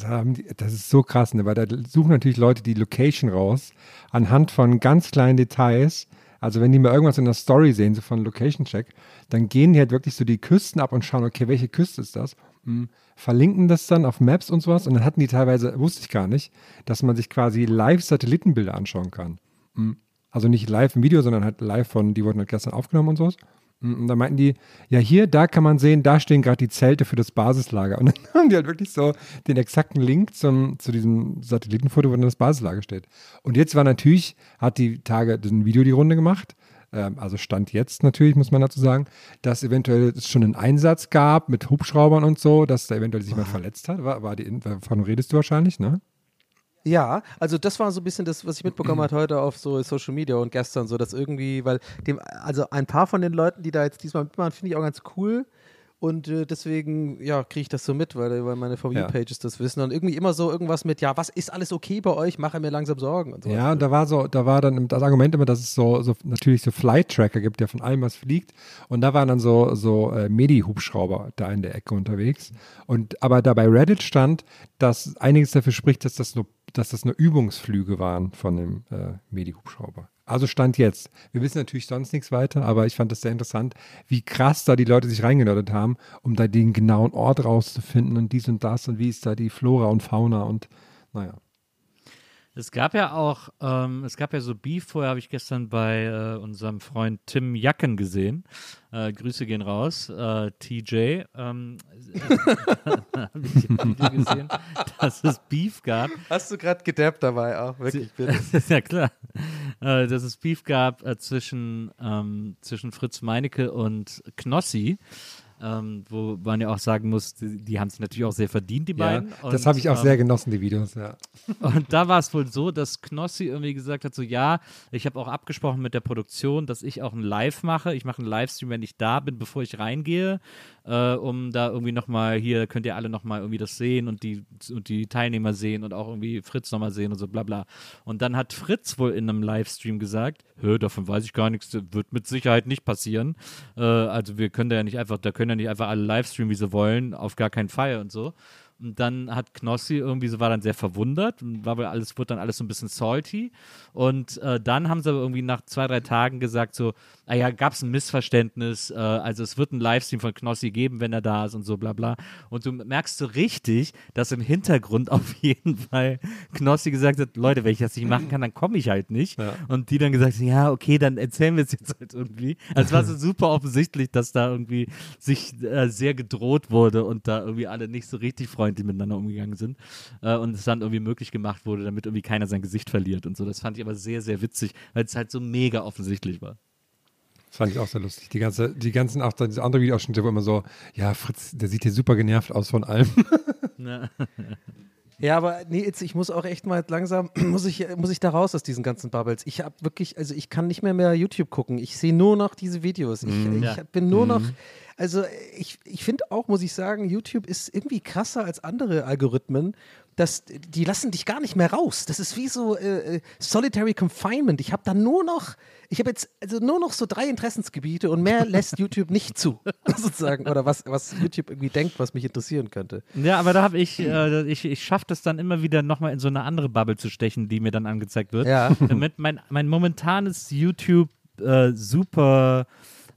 das ist so krass, ne, weil da suchen natürlich Leute die Location raus, anhand von ganz kleinen Details. Also wenn die mal irgendwas in der Story sehen, so von Location Check, dann gehen die halt wirklich so die Küsten ab und schauen, okay, welche Küste ist das? Hm, verlinken das dann auf Maps und sowas und dann hatten die teilweise, wusste ich gar nicht, dass man sich quasi live Satellitenbilder anschauen kann. Hm, Also nicht live im Video, sondern halt live von, die wurden halt gestern aufgenommen und sowas. Und da meinten die, ja, hier, da kann man sehen, da stehen gerade die Zelte für das Basislager. Und (laughs) dann haben die halt wirklich so den exakten Link zum, zu diesem Satellitenfoto, wo dann das Basislager steht. Und jetzt war natürlich, hat die Tage ein Video die Runde gemacht. Ähm, also Stand jetzt natürlich, muss man dazu sagen, dass eventuell es schon einen Einsatz gab mit Hubschraubern und so, dass da eventuell sich jemand verletzt hat. War, war die, davon redest du wahrscheinlich, ne? Ja, also das war so ein bisschen das, was ich mitbekommen habe heute auf so Social Media und gestern so, dass irgendwie, weil dem, also ein paar von den Leuten, die da jetzt diesmal mitmachen, finde ich auch ganz cool. Und äh, deswegen, ja, kriege ich das so mit, weil, weil meine For Ja. You-Pages das wissen. Und irgendwie immer so irgendwas mit, ja, was ist alles okay bei euch? Mache mir langsam Sorgen und so. Ja, und da war so, da war dann das Argument immer, dass es so, so natürlich so Flight-Tracker gibt, der von allem was fliegt. Und da waren dann so, so äh, Medi-Hubschrauber da in der Ecke unterwegs. Und aber da bei Reddit stand, dass einiges dafür spricht, dass das nur, dass das nur Übungsflüge waren von dem äh, Medi-Hubschrauber. Also stand jetzt. Wir wissen natürlich sonst nichts weiter, aber ich fand das sehr interessant, wie krass da die Leute sich reingenördet haben, um da den genauen Ort rauszufinden und dies und das und wie ist da die Flora und Fauna und naja. Es gab ja auch, ähm, es gab ja so Beef vorher, habe ich gestern bei äh, unserem Freund Tim Jacken gesehen. Äh, Grüße gehen raus, äh, TJ. Ähm, (laughs) gesehen, dass es Beef gab. Hast du gerade gedappt dabei auch, wirklich, (laughs) bitte. (laughs) ja klar, äh, dass es Beef gab äh, zwischen, ähm, zwischen Fritz Meinecke und Knossi. Ähm, wo man ja auch sagen muss, die, die haben es natürlich auch sehr verdient, die Ja, beiden. das Und, habe ich auch ähm, sehr genossen, die Videos, ja. (laughs) und da war es wohl so, dass Knossi irgendwie gesagt hat, so ja, ich habe auch abgesprochen mit der Produktion, dass ich auch ein Live mache. Ich mache einen Livestream, wenn ich da bin, bevor ich reingehe, äh, um da irgendwie nochmal, hier könnt ihr alle nochmal irgendwie das sehen und die, und die Teilnehmer sehen und auch irgendwie Fritz nochmal sehen und so bla bla. Und dann hat Fritz wohl in einem Livestream gesagt, davon weiß ich gar nichts, das wird mit Sicherheit nicht passieren. Äh, also wir können da ja nicht einfach, da können ja nicht einfach alle Livestreamen, wie sie wollen, auf gar keinen Fall und so. Und dann hat Knossi irgendwie so, war dann sehr verwundert und war wohl alles, wurde dann alles so ein bisschen salty. Und äh, dann haben sie aber irgendwie nach zwei, drei Tagen gesagt, so, ah ja, gab es ein Missverständnis, äh, also es wird einen Livestream von Knossi geben, wenn er da ist und so, bla bla. Und du merkst so richtig, dass im Hintergrund (laughs) auf jeden Fall Knossi gesagt hat, Leute, wenn ich das nicht machen kann, dann komme ich halt nicht. Und die dann gesagt haben, ja, okay, dann erzählen wir es jetzt halt irgendwie. Also es war so super offensichtlich, dass da irgendwie sich äh, sehr gedroht wurde und da irgendwie alle nicht so richtig freundlich miteinander umgegangen sind äh, und es dann irgendwie möglich gemacht wurde, damit irgendwie keiner sein Gesicht verliert und so. Das fand ich aber sehr, sehr witzig, weil es halt so mega offensichtlich war. Das fand ich auch sehr lustig. Die, ganze, die ganzen, auch diese andere Videoausschnitte, wo immer so, ja, Fritz, der sieht hier super genervt aus von allem. (laughs) (laughs) Ja, aber nee, jetzt, ich muss auch echt mal langsam, (clears throat) muss ich, muss ich da raus aus diesen ganzen Bubbles. Ich habe wirklich, also ich kann nicht mehr mehr YouTube gucken. Ich sehe nur noch diese Videos. Ich, ich Ja. bin nur noch, also ich, ich finde auch, muss ich sagen, YouTube ist irgendwie krasser als andere Algorithmen. Das, die lassen dich gar nicht mehr raus. Das ist wie so äh, äh, Solitary Confinement. Ich habe da nur noch, ich habe jetzt also nur noch so drei Interessensgebiete und mehr lässt YouTube nicht zu, (laughs) sozusagen. Oder was, was YouTube irgendwie denkt, was mich interessieren könnte. Ja, aber da habe ich, äh, ich, ich schaffe das dann immer wieder nochmal in so eine andere Bubble zu stechen, die mir dann angezeigt wird. Ja. (laughs) Damit mein, mein momentanes YouTube äh, super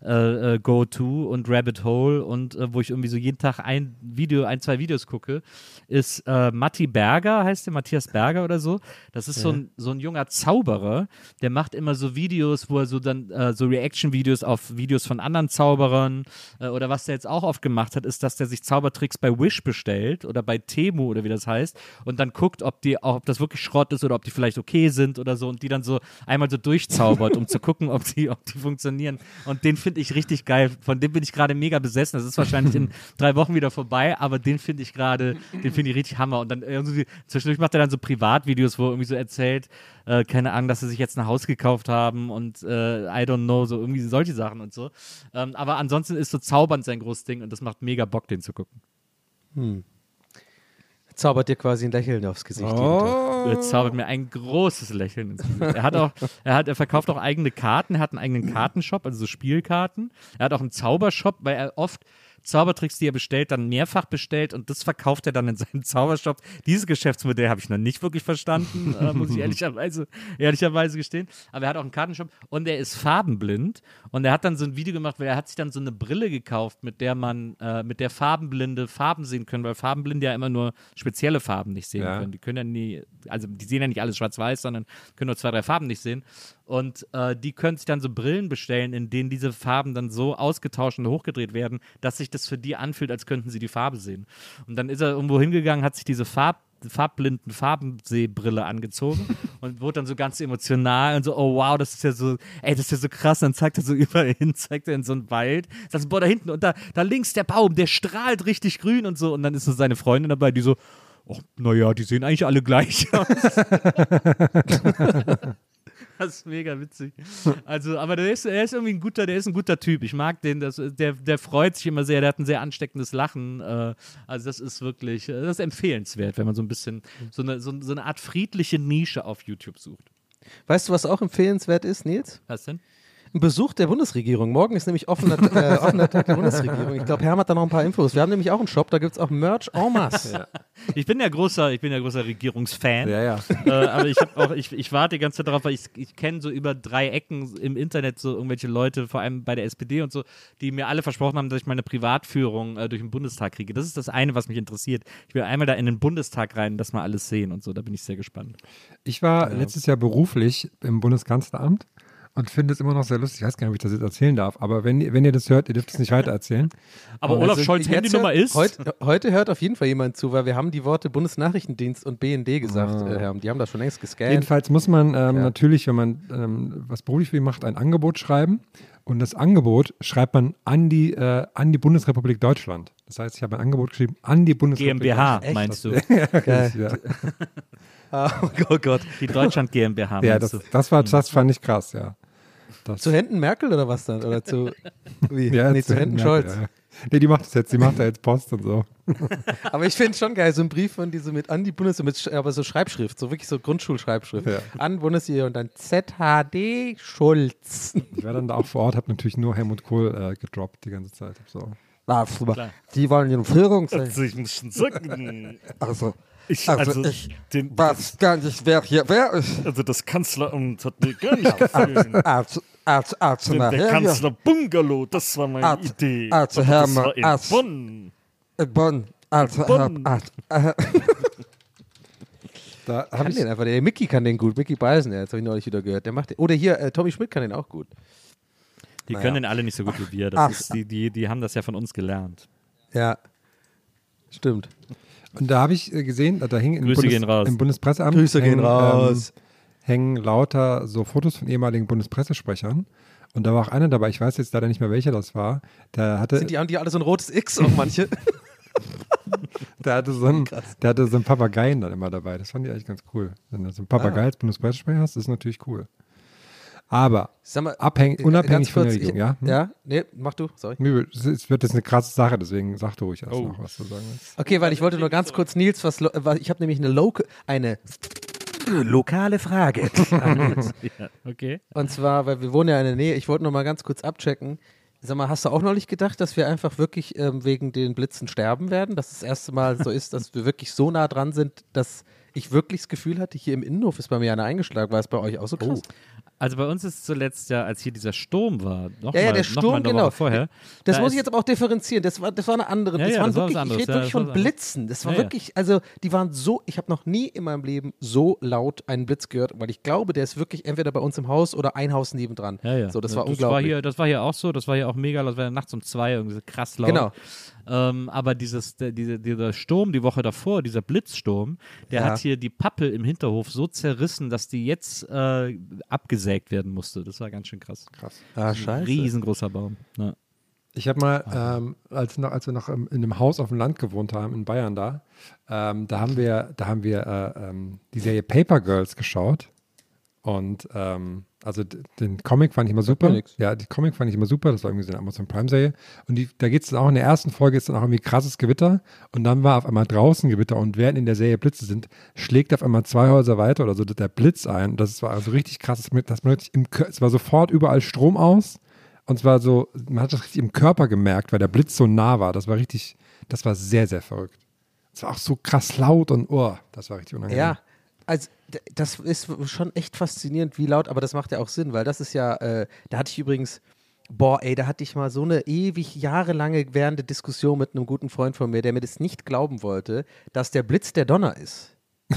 äh, äh, Go-To und Rabbit Hole und äh, wo ich irgendwie so jeden Tag ein Video, ein, zwei Videos gucke, ist äh, Matti Berger, heißt der, Matthias Berger oder so. Das ist so, ein, so ein junger Zauberer, der macht immer so Videos, wo er so dann äh, so Reaction-Videos auf Videos von anderen Zauberern äh, oder was der jetzt auch oft gemacht hat, ist, dass der sich Zaubertricks bei Wish bestellt oder bei Temu oder wie das heißt und dann guckt, ob die, ob das wirklich Schrott ist oder ob die vielleicht okay sind oder so und die dann so einmal so durchzaubert, um zu gucken, ob die, ob die funktionieren. Und den finde ich richtig geil. Von dem bin ich gerade mega besessen. Das ist wahrscheinlich in (laughs) drei Wochen wieder vorbei, aber den finde ich gerade, den finde ich richtig Hammer. Und dann irgendwie, zwischendurch macht er dann so Privatvideos, wo er irgendwie so erzählt, äh, keine Ahnung, dass sie sich jetzt ein Haus gekauft haben und äh, I don't know, so irgendwie solche Sachen und so. Ähm, aber ansonsten ist so zaubernd sein großes Ding und das macht mega Bock, den zu gucken. Zaubert dir quasi ein Lächeln aufs Gesicht. Tag. Er zaubert mir ein großes Lächeln ins Gesicht. Er hat auch, er hat, er verkauft auch eigene Karten, er hat einen eigenen Kartenshop, also so Spielkarten. Er hat auch einen Zaubershop, weil er oft Zaubertricks, die er bestellt, dann mehrfach bestellt und das verkauft er dann in seinem (laughs) Zaubershop. Dieses Geschäftsmodell habe ich noch nicht wirklich verstanden, äh, muss ich ehrlicherweise, (laughs) ehrlicherweise gestehen. Aber er hat auch einen Kartenshop und er ist farbenblind und er hat dann so ein Video gemacht, weil er hat sich dann so eine Brille gekauft, mit der man, äh, mit der Farbenblinde Farben sehen können, weil Farbenblinde ja immer nur spezielle Farben nicht sehen Ja. können. Die können ja nie, also die sehen ja nicht alles schwarz-weiß, sondern können nur zwei, drei Farben nicht sehen. Und äh, die können sich dann so Brillen bestellen, in denen diese Farben dann so ausgetauscht und hochgedreht werden, dass sich das für die anfühlt, als könnten sie die Farbe sehen. Und dann ist er irgendwo hingegangen, hat sich diese Farb farbblinden Farbensehbrille angezogen (laughs) und wurde dann so ganz emotional und so, oh wow, das ist ja so, ey, das ist ja so krass. Dann zeigt er so (laughs) überall hin, zeigt er in so einen Wald, sagt so, boah, da hinten und da, da links der Baum, der strahlt richtig grün und so. Und dann ist so seine Freundin dabei, die so, oh, naja, die sehen eigentlich alle gleich aus. (laughs) (laughs) Das ist mega witzig. Also, aber der ist, er ist irgendwie ein guter, der ist ein guter Typ. Ich mag den, das, der, der freut sich immer sehr, der hat ein sehr ansteckendes Lachen. Äh, also das ist wirklich, das ist empfehlenswert, wenn man so ein bisschen so eine, so, so eine Art friedliche Nische auf YouTube sucht. Weißt du, was auch empfehlenswert ist, Nils? Was denn? Ein Besuch der Bundesregierung. Morgen ist nämlich offener, äh, (laughs) offener Tag der Bundesregierung. Ich glaube, Herm hat da noch ein paar Infos. Wir haben nämlich auch einen Shop, da gibt es auch Merch en masse. Ich bin ja großer, ich bin ja großer Regierungsfan. Ja, ja. äh, aber ich auch, ich, ich warte die ganze Zeit darauf, weil ich, ich kenne so über drei Ecken im Internet so irgendwelche Leute, vor allem bei der SPD und so, die mir alle versprochen haben, dass ich meine Privatführung äh, durch den Bundestag kriege. Das ist das eine, was mich interessiert. Ich will einmal da in den Bundestag rein, das mal alles sehen und so. Da bin ich sehr gespannt. Ich war letztes Jahr beruflich im Bundeskanzleramt und finde es immer noch sehr lustig. Ich weiß gar nicht, ob ich das jetzt erzählen darf, aber wenn, ihr- wenn ihr das hört, ihr dürft es nicht weiter erzählen. (laughs) Aber Olaf Also, Scholz Handynummer hört- ist. Heute, heute hört auf jeden Fall jemand zu, weil wir haben die Worte Bundesnachrichtendienst und BND gesagt, Ah. äh. Die haben das schon längst gescannt. Jedenfalls muss man ähm, Ja. natürlich, wenn man ähm, was beruflich macht, ein Angebot schreiben. Und das Angebot schreibt man an die, äh, an die Bundesrepublik Deutschland. Das heißt, ich habe ein Angebot geschrieben an die Bundesrepublik GmbH, Echt? meinst du? (laughs) Geil. (laughs) Deutschland. Ah, oh Gott. Die Deutschland GmbH, Ja, ja das, das, war, das fand ich krass, ja. Das, Zu Händen Merkel oder was dann? Oder zu, (laughs) wie? ja, nee, zu Händen Merkel, Scholz. Ja. Nee, die macht das jetzt, die macht da jetzt Post und so. (laughs) Aber ich finde es schon geil, so ein Brief von die so mit an die Bundes, mit, Sch- aber so Schreibschrift, so wirklich so Grundschulschreibschrift. Ja. An Bundesregierung und dann ZHD Schulz. Ich war dann da auch vor Ort, habe natürlich nur Helmut Kohl äh, gedroppt die ganze Zeit. So. Klar. Die wollen in Führung sein. Also ich muss schon sagen, Also, ich, Also also, ich den, weiß gar nicht, wer hier wer ist. also das Kanzleramt hat mir (laughs) gar nicht gefallen. Also, also, also Denn der Kanzler Bungalow, das war meine Also- Idee. also Aber Herr das Ma- war in Bonn. in Bonn. Also, Bonn. Herr, also, äh, Da habe Kann ich den einfach, der Mickey kann den gut. Mickey Beisen, das habe ich neulich wieder gehört. Der macht den. Oder hier, äh, Tommy Schmidt kann den auch gut. Die Naja. können den alle nicht so gut wie wir. Das Ach. ist, die, die, die haben das ja von uns gelernt. Ja. Stimmt. Und da habe ich äh, gesehen, da hing im, Grüße Bundes, gehen raus. im Bundespresseamt Grüße gehen hängen, raus. Ähm, hängen lauter so Fotos von ehemaligen Bundespressesprechern. Und da war auch einer dabei, ich weiß jetzt leider nicht mehr, welcher das war. Der hatte, Sind die, haben die alle so ein rotes X, auch manche? (laughs) (laughs) der hatte so einen, der hatte so einen Papageien dann immer dabei. Das fand ich eigentlich ganz cool. Wenn du so einen Papagei Ah. als Bundespressesprecher hast, ist natürlich cool. Aber mal, abhängig, äh, unabhängig ganz von der kurz, Regierung, ich- ja? Hm? Ja, nee, mach du, sorry. Es wird jetzt eine krasse Sache, deswegen sag du ruhig erst Oh. noch, was du sagen willst. Okay, weil ich wollte nur ganz kurz Nils was, ich habe nämlich eine Loca eine lokale Frage. (laughs) (laughs) Ja, okay. Und zwar, weil wir wohnen ja in der Nähe, ich wollte noch mal ganz kurz abchecken. Sag mal, hast du auch neulich gedacht, dass wir einfach wirklich ähm, wegen den Blitzen sterben werden? Dass das erste Mal so ist, dass wir wirklich so nah dran sind, dass ich wirklich das Gefühl hatte, hier im Innenhof ist bei mir einer eingeschlagen. War es bei euch auch so krass? Also bei uns ist zuletzt ja, als hier dieser Sturm war, noch Ja, ja, mal, der noch Sturm, genau. Vorher. Das da muss ich jetzt aber auch differenzieren. Das war, das war eine andere. Ja, das ja, waren das war wirklich, anderes. ich rede Ja, wirklich war von. Blitzen. Das war Ja, ja. wirklich, also die waren so, ich habe noch nie in meinem Leben so laut einen Blitz gehört, weil ich glaube, der ist wirklich entweder bei uns im Haus oder ein Haus nebendran. Ja, ja. So, das Ja, war das unglaublich. War hier, das war hier auch so, das war hier auch mega, das war ja nachts um zwei irgendwie so krass laut. Genau. Ähm, aber dieses, der, diese, dieser Sturm die Woche davor, dieser Blitzsturm, der Ja. hat hier die Pappel im Hinterhof so zerrissen, dass die jetzt äh, abgesägt werden musste. Das war ganz schön krass. Krass. ah, Ein scheiße. Riesengroßer Baum. Ja. Ich habe mal, ähm, als, noch, als wir noch in einem Haus auf dem Land gewohnt haben, in Bayern da, ähm, da haben wir, da haben wir äh, ähm, die Serie Paper Girls geschaut. Und ähm, also den Comic fand ich immer super. Ja, die Comic fand ich immer super. Das war irgendwie so eine Amazon Prime-Serie. Und die, da geht es dann auch in der ersten Folge ist dann auch irgendwie krasses Gewitter. Und dann war auf einmal draußen Gewitter. Und während in der Serie Blitze sind, schlägt auf einmal zwei Häuser weiter oder so der Blitz ein. Das war also richtig krass. Das, man im, es war sofort überall Strom aus. Und zwar so, man hat das richtig im Körper gemerkt, weil der Blitz so nah war. Das war richtig, das war sehr, sehr verrückt. Es war auch so krass laut und oh, das war richtig unangenehm. Ja, also das ist schon echt faszinierend, wie laut, aber das macht ja auch Sinn, weil das ist ja, äh, da hatte ich übrigens, boah, ey, da hatte ich mal so eine ewig jahrelange währende Diskussion mit einem guten Freund von mir, der mir das nicht glauben wollte, dass der Blitz der Donner ist. (laughs)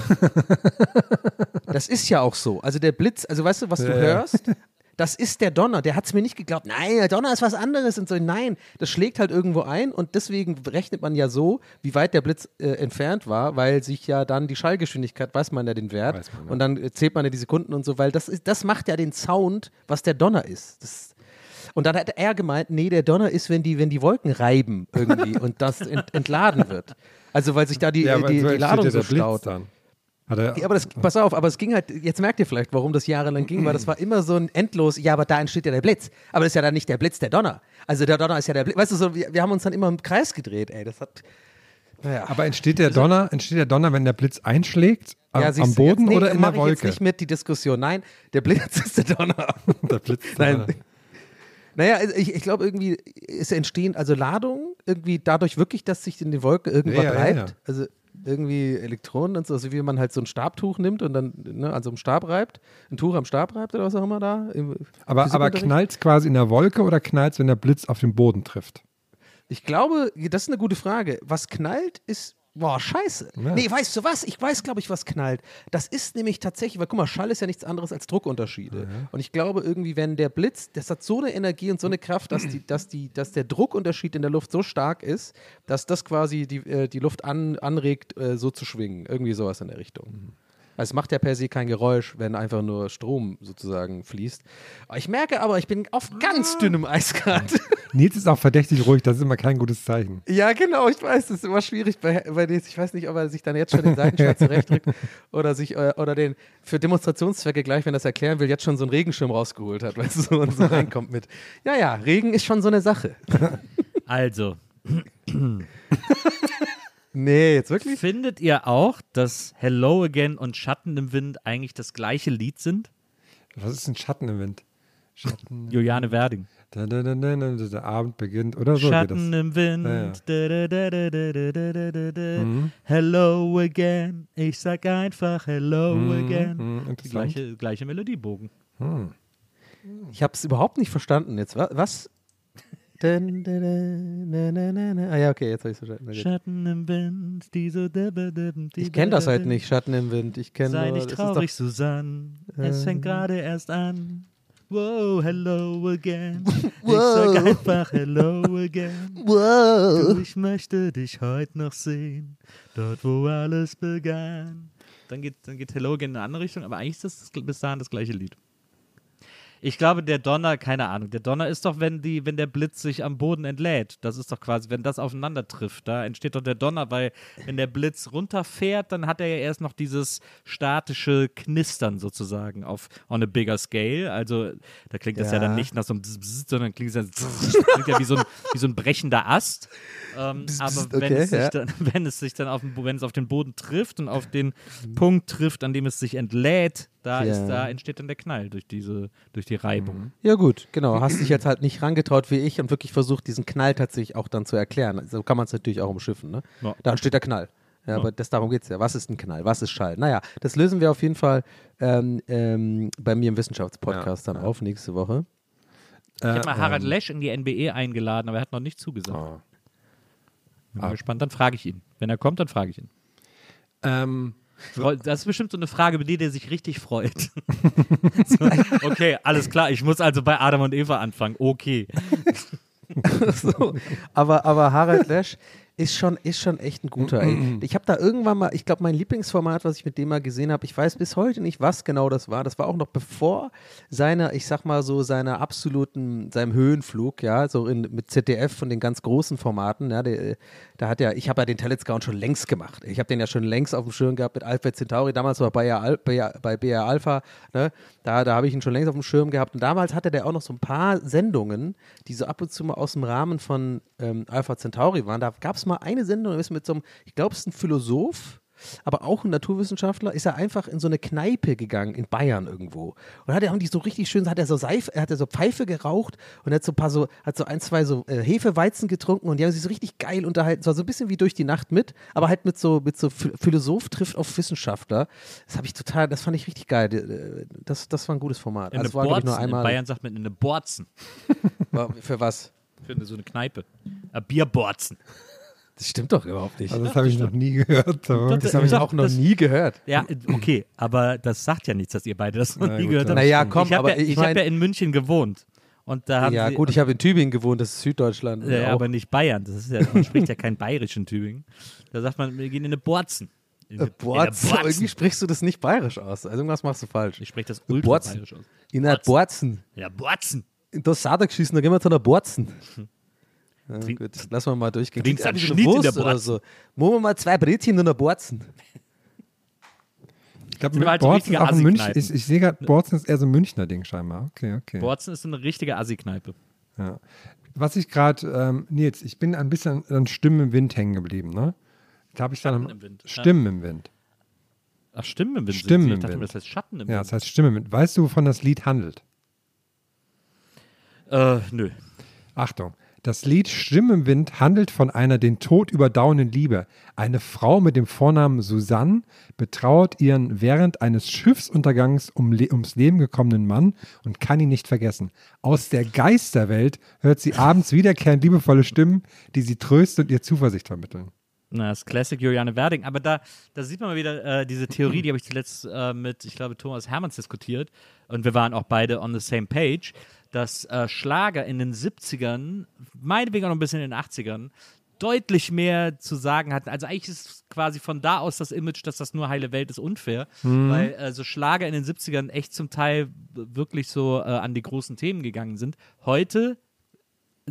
das ist ja auch so. Also der Blitz, also weißt du, was du ja. hörst? (laughs) Das ist der Donner. Der hat es mir nicht geglaubt. Nein, der Donner ist was anderes. Und so, nein, das schlägt halt irgendwo ein. Und deswegen rechnet man ja so, wie weit der Blitz äh, entfernt war, weil sich ja dann die Schallgeschwindigkeit, weiß man ja den Wert. Man, ja. Und dann äh, zählt man ja die Sekunden und so, weil das, ist, das macht ja den Sound, was der Donner ist. Das, und dann hat er gemeint, nee, der Donner ist, wenn die, wenn die Wolken reiben irgendwie (laughs) und das ent, entladen wird. Also weil sich da die, Ja, äh, die, die entsteht Ladung so staut. Dann. Er, aber das, pass auf, aber es ging halt, jetzt merkt ihr vielleicht, warum das jahrelang ging, weil das war immer so ein endlos, ja, aber da entsteht ja der Blitz. Aber das ist ja dann nicht der Blitz, der Donner. Also der Donner ist ja der Blitz. Weißt du, so, wir, wir haben uns dann immer im Kreis gedreht, ey. Das hat. Naja. aber entsteht der Donner, entsteht der Donner, wenn der Blitz einschlägt? Am, ja, am Boden jetzt, nee, oder in der ich jetzt Wolke? nicht mit die Diskussion. Nein, der Blitz (laughs) ist der Donner. (laughs) Der Blitz. Nein. Naja, also ich, ich glaube irgendwie, es entstehen also Ladungen irgendwie dadurch wirklich, dass sich in den Wolken irgendwas Ja, ja, reibt. Also irgendwie Elektronen und so, also wie man halt so ein Stabtuch nimmt und dann ne, an so einem Stab reibt, ein Tuch am Stab reibt oder was auch immer da. Aber, aber knallt es quasi in der Wolke oder knallt es, wenn der Blitz auf den Boden trifft? Ich glaube, das ist eine gute Frage. Was knallt, ist. Boah, scheiße. Ja. Nee, weißt du was? Ich weiß, glaube ich, was knallt. Das ist nämlich tatsächlich, weil guck mal, Schall ist ja nichts anderes als Druckunterschiede. Und ich glaube irgendwie, wenn der Blitz, das hat so eine Energie und so eine Kraft, dass, die, dass, die, dass der Druckunterschied in der Luft so stark ist, dass das quasi die, äh, die Luft an, anregt, äh, so zu schwingen. Irgendwie sowas in der Richtung. Also es macht ja per se kein Geräusch, wenn einfach nur Strom sozusagen fließt. Ich merke aber, ich bin auf ganz dünnem Eis gerade. (laughs) Nils ist auch verdächtig ruhig, das ist immer kein gutes Zeichen. Ja, genau, ich weiß, das ist immer schwierig bei, bei Nils. Ich weiß nicht, ob er sich dann jetzt schon den Seitenschal (laughs) zurechtdrückt oder sich äh, oder den für Demonstrationszwecke gleich, wenn er das erklären will, jetzt schon so einen Regenschirm rausgeholt hat, weißt du, so, und so (laughs) reinkommt mit. Ja, ja, Regen ist schon so eine Sache. Also, Nee, jetzt wirklich? Findet ihr auch, dass Hello Again und Schatten im Wind eigentlich das gleiche Lied sind? Was ist ein Schatten im Wind? Schatten Juliane Werding. Da, da, da, der Abend beginnt oder so. Schatten im Wind. Hello again. Ich sag einfach Hello mhm. again. Mhm. Gleiche, gleiche Melodiebogen. Ich habe es überhaupt nicht verstanden jetzt. Was Ah ja, okay, jetzt habe ich es verstanden. Schatten im Wind. Die so Ich kenne da, das da, halt nicht, Schatten im Wind. Ich kenne Sei nur, nicht traurig, Susanne. Es Äh. fängt gerade erst an. Wow, hello again. (laughs) Ich sag einfach hello again. Du, ich möchte dich heute noch sehen, dort wo alles begann. Dann geht, dann geht Hello again in eine andere Richtung, aber eigentlich ist das bis dahin das gleiche Lied. Ich glaube, der Donner, keine Ahnung, der Donner ist doch, wenn die, wenn der Blitz sich am Boden entlädt. Das ist doch quasi, wenn das aufeinander trifft, da entsteht doch der Donner, weil wenn der Blitz runterfährt, dann hat er ja erst noch dieses statische Knistern sozusagen auf on a bigger scale. Also da klingt das ja, Ja. dann nicht nach so einem Bzz, Bzz, sondern klingt, das klingt ja wie so ein, wie so ein brechender Ast. Ähm, aber wenn, okay, es sich ja. dann, (laughs) wenn es sich dann auf den, wenn es auf den Boden trifft und auf den Punkt trifft, an dem es sich entlädt, da, Ja. ist, da entsteht dann der Knall durch diese, durch die Reibung. Ja, gut, genau. Hast dich jetzt halt nicht rangetraut wie ich und wirklich versucht, diesen Knall tatsächlich auch dann zu erklären. So kann man es natürlich auch umschiffen, ne? Ja. Da steht der Knall. Ja, aber das, darum geht es ja. Was ist ein Knall? Was ist Schall? Naja, das lösen wir auf jeden Fall ähm, ähm, bei mir im Wissenschaftspodcast dann auf nächste Woche. Ich habe mal Harald ähm, Lesch in die NBE eingeladen, aber er hat noch nicht zugesagt. Oh. Bin Ah. mal gespannt, dann frage ich ihn. Wenn er kommt, dann frage ich ihn. Ähm, Das ist bestimmt so eine Frage, über die der sich richtig freut. (laughs) so, okay, alles klar, ich muss also bei Adam und Eva anfangen. Okay. (laughs) so. aber, aber Harald Lesch ist schon, ist schon echt ein guter. Ey. Ich habe da irgendwann mal, ich glaube, mein Lieblingsformat, was ich mit dem mal gesehen habe, ich weiß bis heute nicht, was genau das war. Das war auch noch bevor seiner, ich sag mal so, seiner absoluten, seinem Höhenflug, ja, so in, mit ZDF von den ganz großen Formaten. Ja, der, da hat ja, ich habe ja den Talent-Scout schon längst gemacht. Ich habe den ja schon längst auf dem Schirm gehabt mit Alfred Centauri, damals war bei, Al, bei, BR Alpha, ne? da, da habe ich ihn schon längst auf dem Schirm gehabt. Und damals hatte der auch noch so ein paar Sendungen, die so ab und zu mal aus dem Rahmen von ähm, Alpha Centauri waren. Da gab es mal eine Sendung, ist mit so einem, ich glaube, es ist ein Philosoph, aber auch ein Naturwissenschaftler, ist er einfach in so eine Kneipe gegangen in Bayern irgendwo. Und hat er haben die so richtig schön, hat er so Seife, hat er so Pfeife geraucht und hat so ein paar so, hat so ein, zwei so äh, Hefeweizen getrunken und die haben sich so richtig geil unterhalten. Es war so ein bisschen wie durch die Nacht mit, aber halt mit so, mit so Ph- Philosoph trifft auf Wissenschaftler. Das habe ich total, das fand ich richtig geil. Äh, Das, das war ein gutes Format. In Also war, glaube ich, nur Borzen. In einmal. Bayern sagt man in eine Borzen. (laughs) Für was? Für so eine Kneipe. Ein Bierborzen. Das stimmt doch überhaupt nicht. also das habe ich noch nie gehört. aber- Das habe ich auch noch das- nie gehört. Ja, okay, aber das sagt ja nichts, dass ihr beide das noch Na nie gut, gehört habt. Naja, komm, ich habe aber ja, ich mein- ja in München gewohnt. Und da haben Ja, sie, gut, ich habe in Tübingen gewohnt, das ist Süddeutschland. Ja, Auch. aber nicht Bayern. Das ist ja, man spricht ja kein Bayerisch in Tübingen. Da sagt man, wir gehen in eine Borzen. In Äh, eine- in Borzen. eine Irgendwie sprichst du das nicht bayerisch aus. Also irgendwas machst du falsch. Ich spreche das ultra Borzen. bayerisch aus. In einer Borzen. Ja, Borzen. Da Sada geschissen, da gehen wir zu einer Borzen. Ja, Trink- gut, lassen wir mal durchgehen. Trinkst Klingt einen eine Schnitt in Wurst der oder Borzen. so. Machen wir mal zwei Brötchen in einer Borzen. Ich glaube, halt Borzen ist auch in München. Ich, ich sehe gerade, Borzen ist eher so ein Münchner Ding scheinbar. Okay, okay. Borzen ist so eine richtige Assi-Kneipe. Ja. Was ich gerade, ähm, Nils, ich bin ein bisschen an Stimmen im Wind hängen geblieben, ne? Da habe ich dann Schatten im Wind. Stimmen im Wind. Ach, Stimmen im Wind. Stimmen im Ich dachte, Wind. das heißt Schatten im Ja, Wind. das heißt Stimmen im Wind. Weißt du, wovon das Lied handelt? Äh, nö. Achtung. Das Lied Stimmen im Wind handelt von einer den Tod überdauernden Liebe. Eine Frau mit dem Vornamen Susanne betrauert ihren während eines Schiffsuntergangs um Le ums Leben gekommenen Mann und kann ihn nicht vergessen. Aus der Geisterwelt hört sie abends wiederkehrend liebevolle Stimmen, die sie trösten und ihr Zuversicht vermitteln. Na, das ist Classic Juliane Werding. Aber da, da sieht man mal wieder äh, diese Theorie, die habe ich zuletzt äh, mit, ich glaube, Thomas Hermanns diskutiert. Und wir waren auch beide on the same page, dass äh, Schlager in den 70ern, meinetwegen auch noch ein bisschen in den 80ern, deutlich mehr zu sagen hatten. Also eigentlich ist quasi von da aus das Image, dass das nur heile Welt ist, unfair. Weil äh, so Schlager in den 70ern echt zum Teil wirklich so äh, an die großen Themen gegangen sind. Heute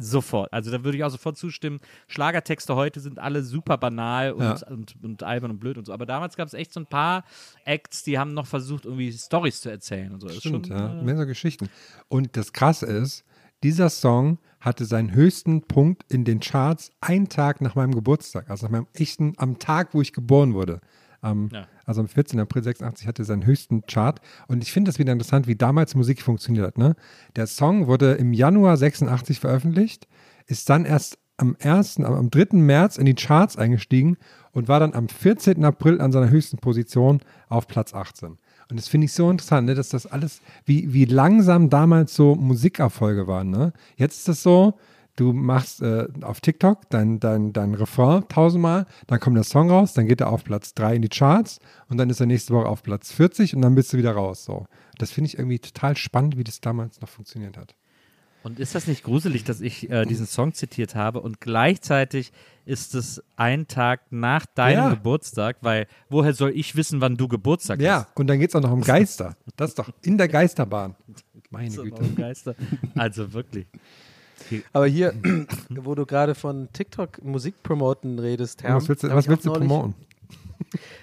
Sofort. Also da würde ich auch sofort zustimmen. Schlagertexte heute sind alle super banal und, Ja. und, und albern und blöd und so. Aber damals gab es echt so ein paar Acts, die haben noch versucht, irgendwie Stories zu erzählen und so. Das Stimmt, schon, ja. äh, Mehr so Geschichten. Und das Krasse ist, dieser Song hatte seinen höchsten Punkt in den Charts einen Tag nach meinem Geburtstag, also nach meinem echten, am Tag, wo ich geboren wurde. Am, Ja. Also am 14. April 86 hatte er seinen höchsten Chart. Und ich finde das wieder interessant, wie damals Musik funktioniert hat. Ne? Der Song wurde im Januar 86 veröffentlicht, ist dann erst am 1., am, am 3. März in die Charts eingestiegen und war dann am 14. April an seiner höchsten Position auf Platz 18. Und das finde ich so interessant, ne, dass das alles, wie, wie langsam damals so Musikerfolge waren. Ne? Jetzt ist das so, du machst äh, auf TikTok dein, dein, dein Refrain tausendmal, dann kommt der Song raus, dann geht er auf Platz 3 in die Charts und dann ist er nächste Woche auf Platz 40 und dann bist du wieder raus. So. Das finde ich irgendwie total spannend, wie das damals noch funktioniert hat. Und ist das nicht gruselig, dass ich äh, diesen Song zitiert habe und gleichzeitig ist es ein Tag nach deinem Ja. Geburtstag, weil woher soll ich wissen, wann du Geburtstag Ja, hast? und dann geht es auch noch um Geister. Das ist doch in der Geisterbahn. Meine Güte. warum Geister? Also wirklich. Aber hier, (clears throat) wo du gerade von TikTok Musik promoten redest, Herr. was willst du, was willst du promoten? (laughs)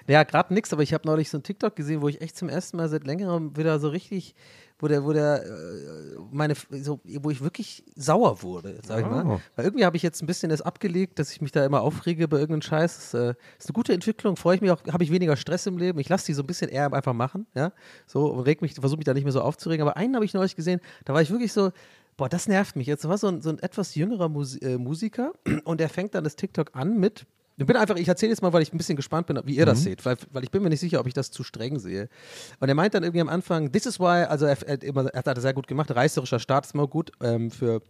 Ja, gerade nix, aber ich habe neulich so ein TikTok gesehen, wo ich echt zum ersten Mal seit längerem wieder so richtig, wo der, wo der, äh, meine, so, wo ich wirklich sauer wurde, sag ich Oh. mal. Weil irgendwie habe ich jetzt ein bisschen das abgelegt, dass ich mich da immer aufrege bei irgendeinem Scheiß. Das äh, ist eine gute Entwicklung, freue ich mich auch, habe ich weniger Stress im Leben. Ich lasse die so ein bisschen eher einfach machen, ja. So und reg mich, versuche mich da nicht mehr so aufzuregen. Aber einen habe ich neulich gesehen, da war ich wirklich so, boah, das nervt mich. Jetzt war so ein, so ein etwas jüngerer Musi äh, Musiker (clears throat) und der fängt dann das TikTok an mit. Ich bin einfach, ich erzähle jetzt mal, weil ich ein bisschen gespannt bin, wie ihr das seht, weil, weil ich bin mir nicht sicher, ob ich das zu streng sehe. Und er meint dann irgendwie am Anfang, this is why, also er, er, er hat das sehr gut gemacht, reißerischer Start ist immer gut ähm, für,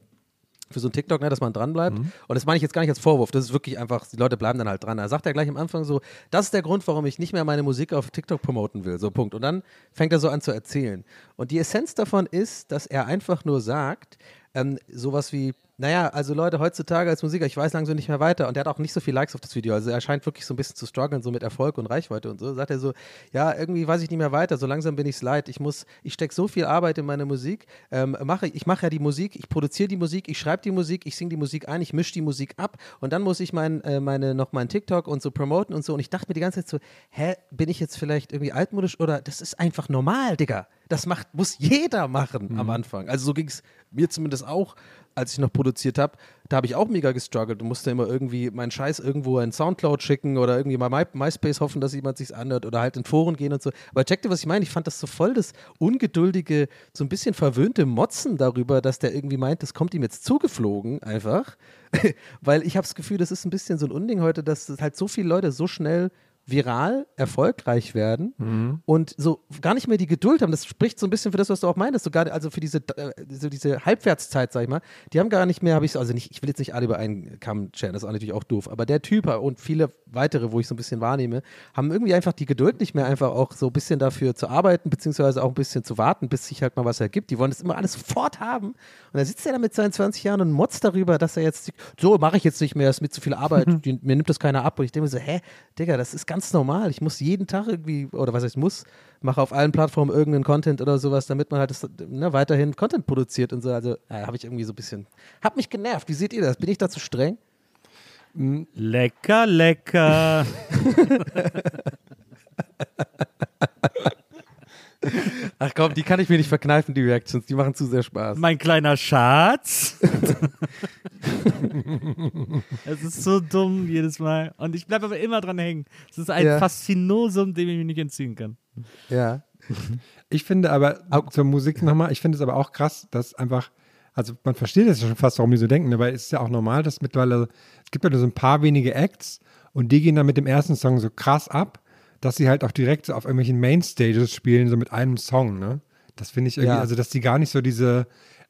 für so ein TikTok, ne, dass man dran bleibt. Und das meine ich jetzt gar nicht als Vorwurf, das ist wirklich einfach, die Leute bleiben dann halt dran. Da sagt er gleich am Anfang so, das ist der Grund, warum ich nicht mehr meine Musik auf TikTok promoten will, so Punkt. Und dann fängt er so an zu erzählen. Und die Essenz davon ist, dass er einfach nur sagt, ähm, sowas wie, naja, also Leute, heutzutage als Musiker, ich weiß langsam nicht mehr weiter und der hat auch nicht so viel Likes auf das Video, also er scheint wirklich so ein bisschen zu strugglen, so mit Erfolg und Reichweite und so, sagt er so, ja, irgendwie weiß ich nicht mehr weiter, so langsam bin ich's leid, ich muss, ich stecke so viel Arbeit in meine Musik, ähm, mache, ich mache ja die Musik, ich produziere die Musik, ich schreibe die Musik, ich singe die Musik ein, ich mische die Musik ab und dann muss ich mein, äh, meine, noch meinen TikTok und so promoten und so. Und ich dachte mir die ganze Zeit so, hä, bin ich jetzt vielleicht irgendwie altmodisch oder das ist einfach normal, Digga, das macht, muss jeder machen am Anfang, also so ging es mir zumindest auch, als ich noch produziert habe, da habe ich auch mega gestruggelt und musste immer irgendwie meinen Scheiß irgendwo in Soundcloud schicken oder irgendwie mal My MySpace hoffen, dass jemand sich's anhört oder halt in Foren gehen und so. Aber checkt ihr, was ich meine? Ich fand das so voll das ungeduldige, so ein bisschen verwöhnte Motzen darüber, dass der irgendwie meint, das kommt ihm jetzt zugeflogen einfach. (laughs) Weil ich habe das Gefühl, das ist ein bisschen so ein Unding heute, dass halt so viele Leute so schnell viral erfolgreich werden und so gar nicht mehr die Geduld haben. Das spricht so ein bisschen für das, was du auch meinst. So gar, also für diese, äh, so diese Halbwertszeit, sag ich mal. Die haben gar nicht mehr, habe ich also nicht, ich will jetzt nicht alle über einen Kamm scheren, das ist auch natürlich auch doof. Aber der Typ und viele weitere, wo ich so ein bisschen wahrnehme, haben irgendwie einfach die Geduld nicht mehr, einfach auch so ein bisschen dafür zu arbeiten, beziehungsweise auch ein bisschen zu warten, bis sich halt mal was ergibt. Die wollen das immer alles sofort haben. Und da sitzt er da mit seinen 20 Jahren und motzt darüber, dass er jetzt, so mache ich jetzt nicht mehr, ist mir zu viel Arbeit, (laughs) die, mir nimmt das keiner ab. Und ich denke mir so, hä, Digga, das ist ganz normal. Ich muss jeden Tag irgendwie, oder was heißt muss, mache auf allen Plattformen irgendeinen Content oder sowas, damit man halt das, ne, weiterhin Content produziert und so. Also ja, habe ich irgendwie so ein bisschen, hab mich genervt. Wie seht ihr das? Bin ich da zu streng? Lecker, lecker. (laughs) Ach komm, die kann ich mir nicht verkneifen, die Reactions. Die machen zu sehr Spaß. mein kleiner Schatz. (laughs) Es ist so dumm jedes Mal. Und ich bleibe aber immer dran hängen. Es ist ein Ja. Faszinosum, dem ich mich nicht entziehen kann. Ja. Ich finde aber, zur Musik nochmal, ich finde es aber auch krass, dass einfach, also man versteht es ja schon fast, warum die so denken, aber es ist ja auch normal, dass mittlerweile, es gibt ja nur so ein paar wenige Acts und die gehen dann mit dem ersten Song so krass ab, dass sie halt auch direkt so auf irgendwelchen Mainstages spielen, so mit einem Song, ne? Das finde ich irgendwie, Ja. also dass die gar nicht so diese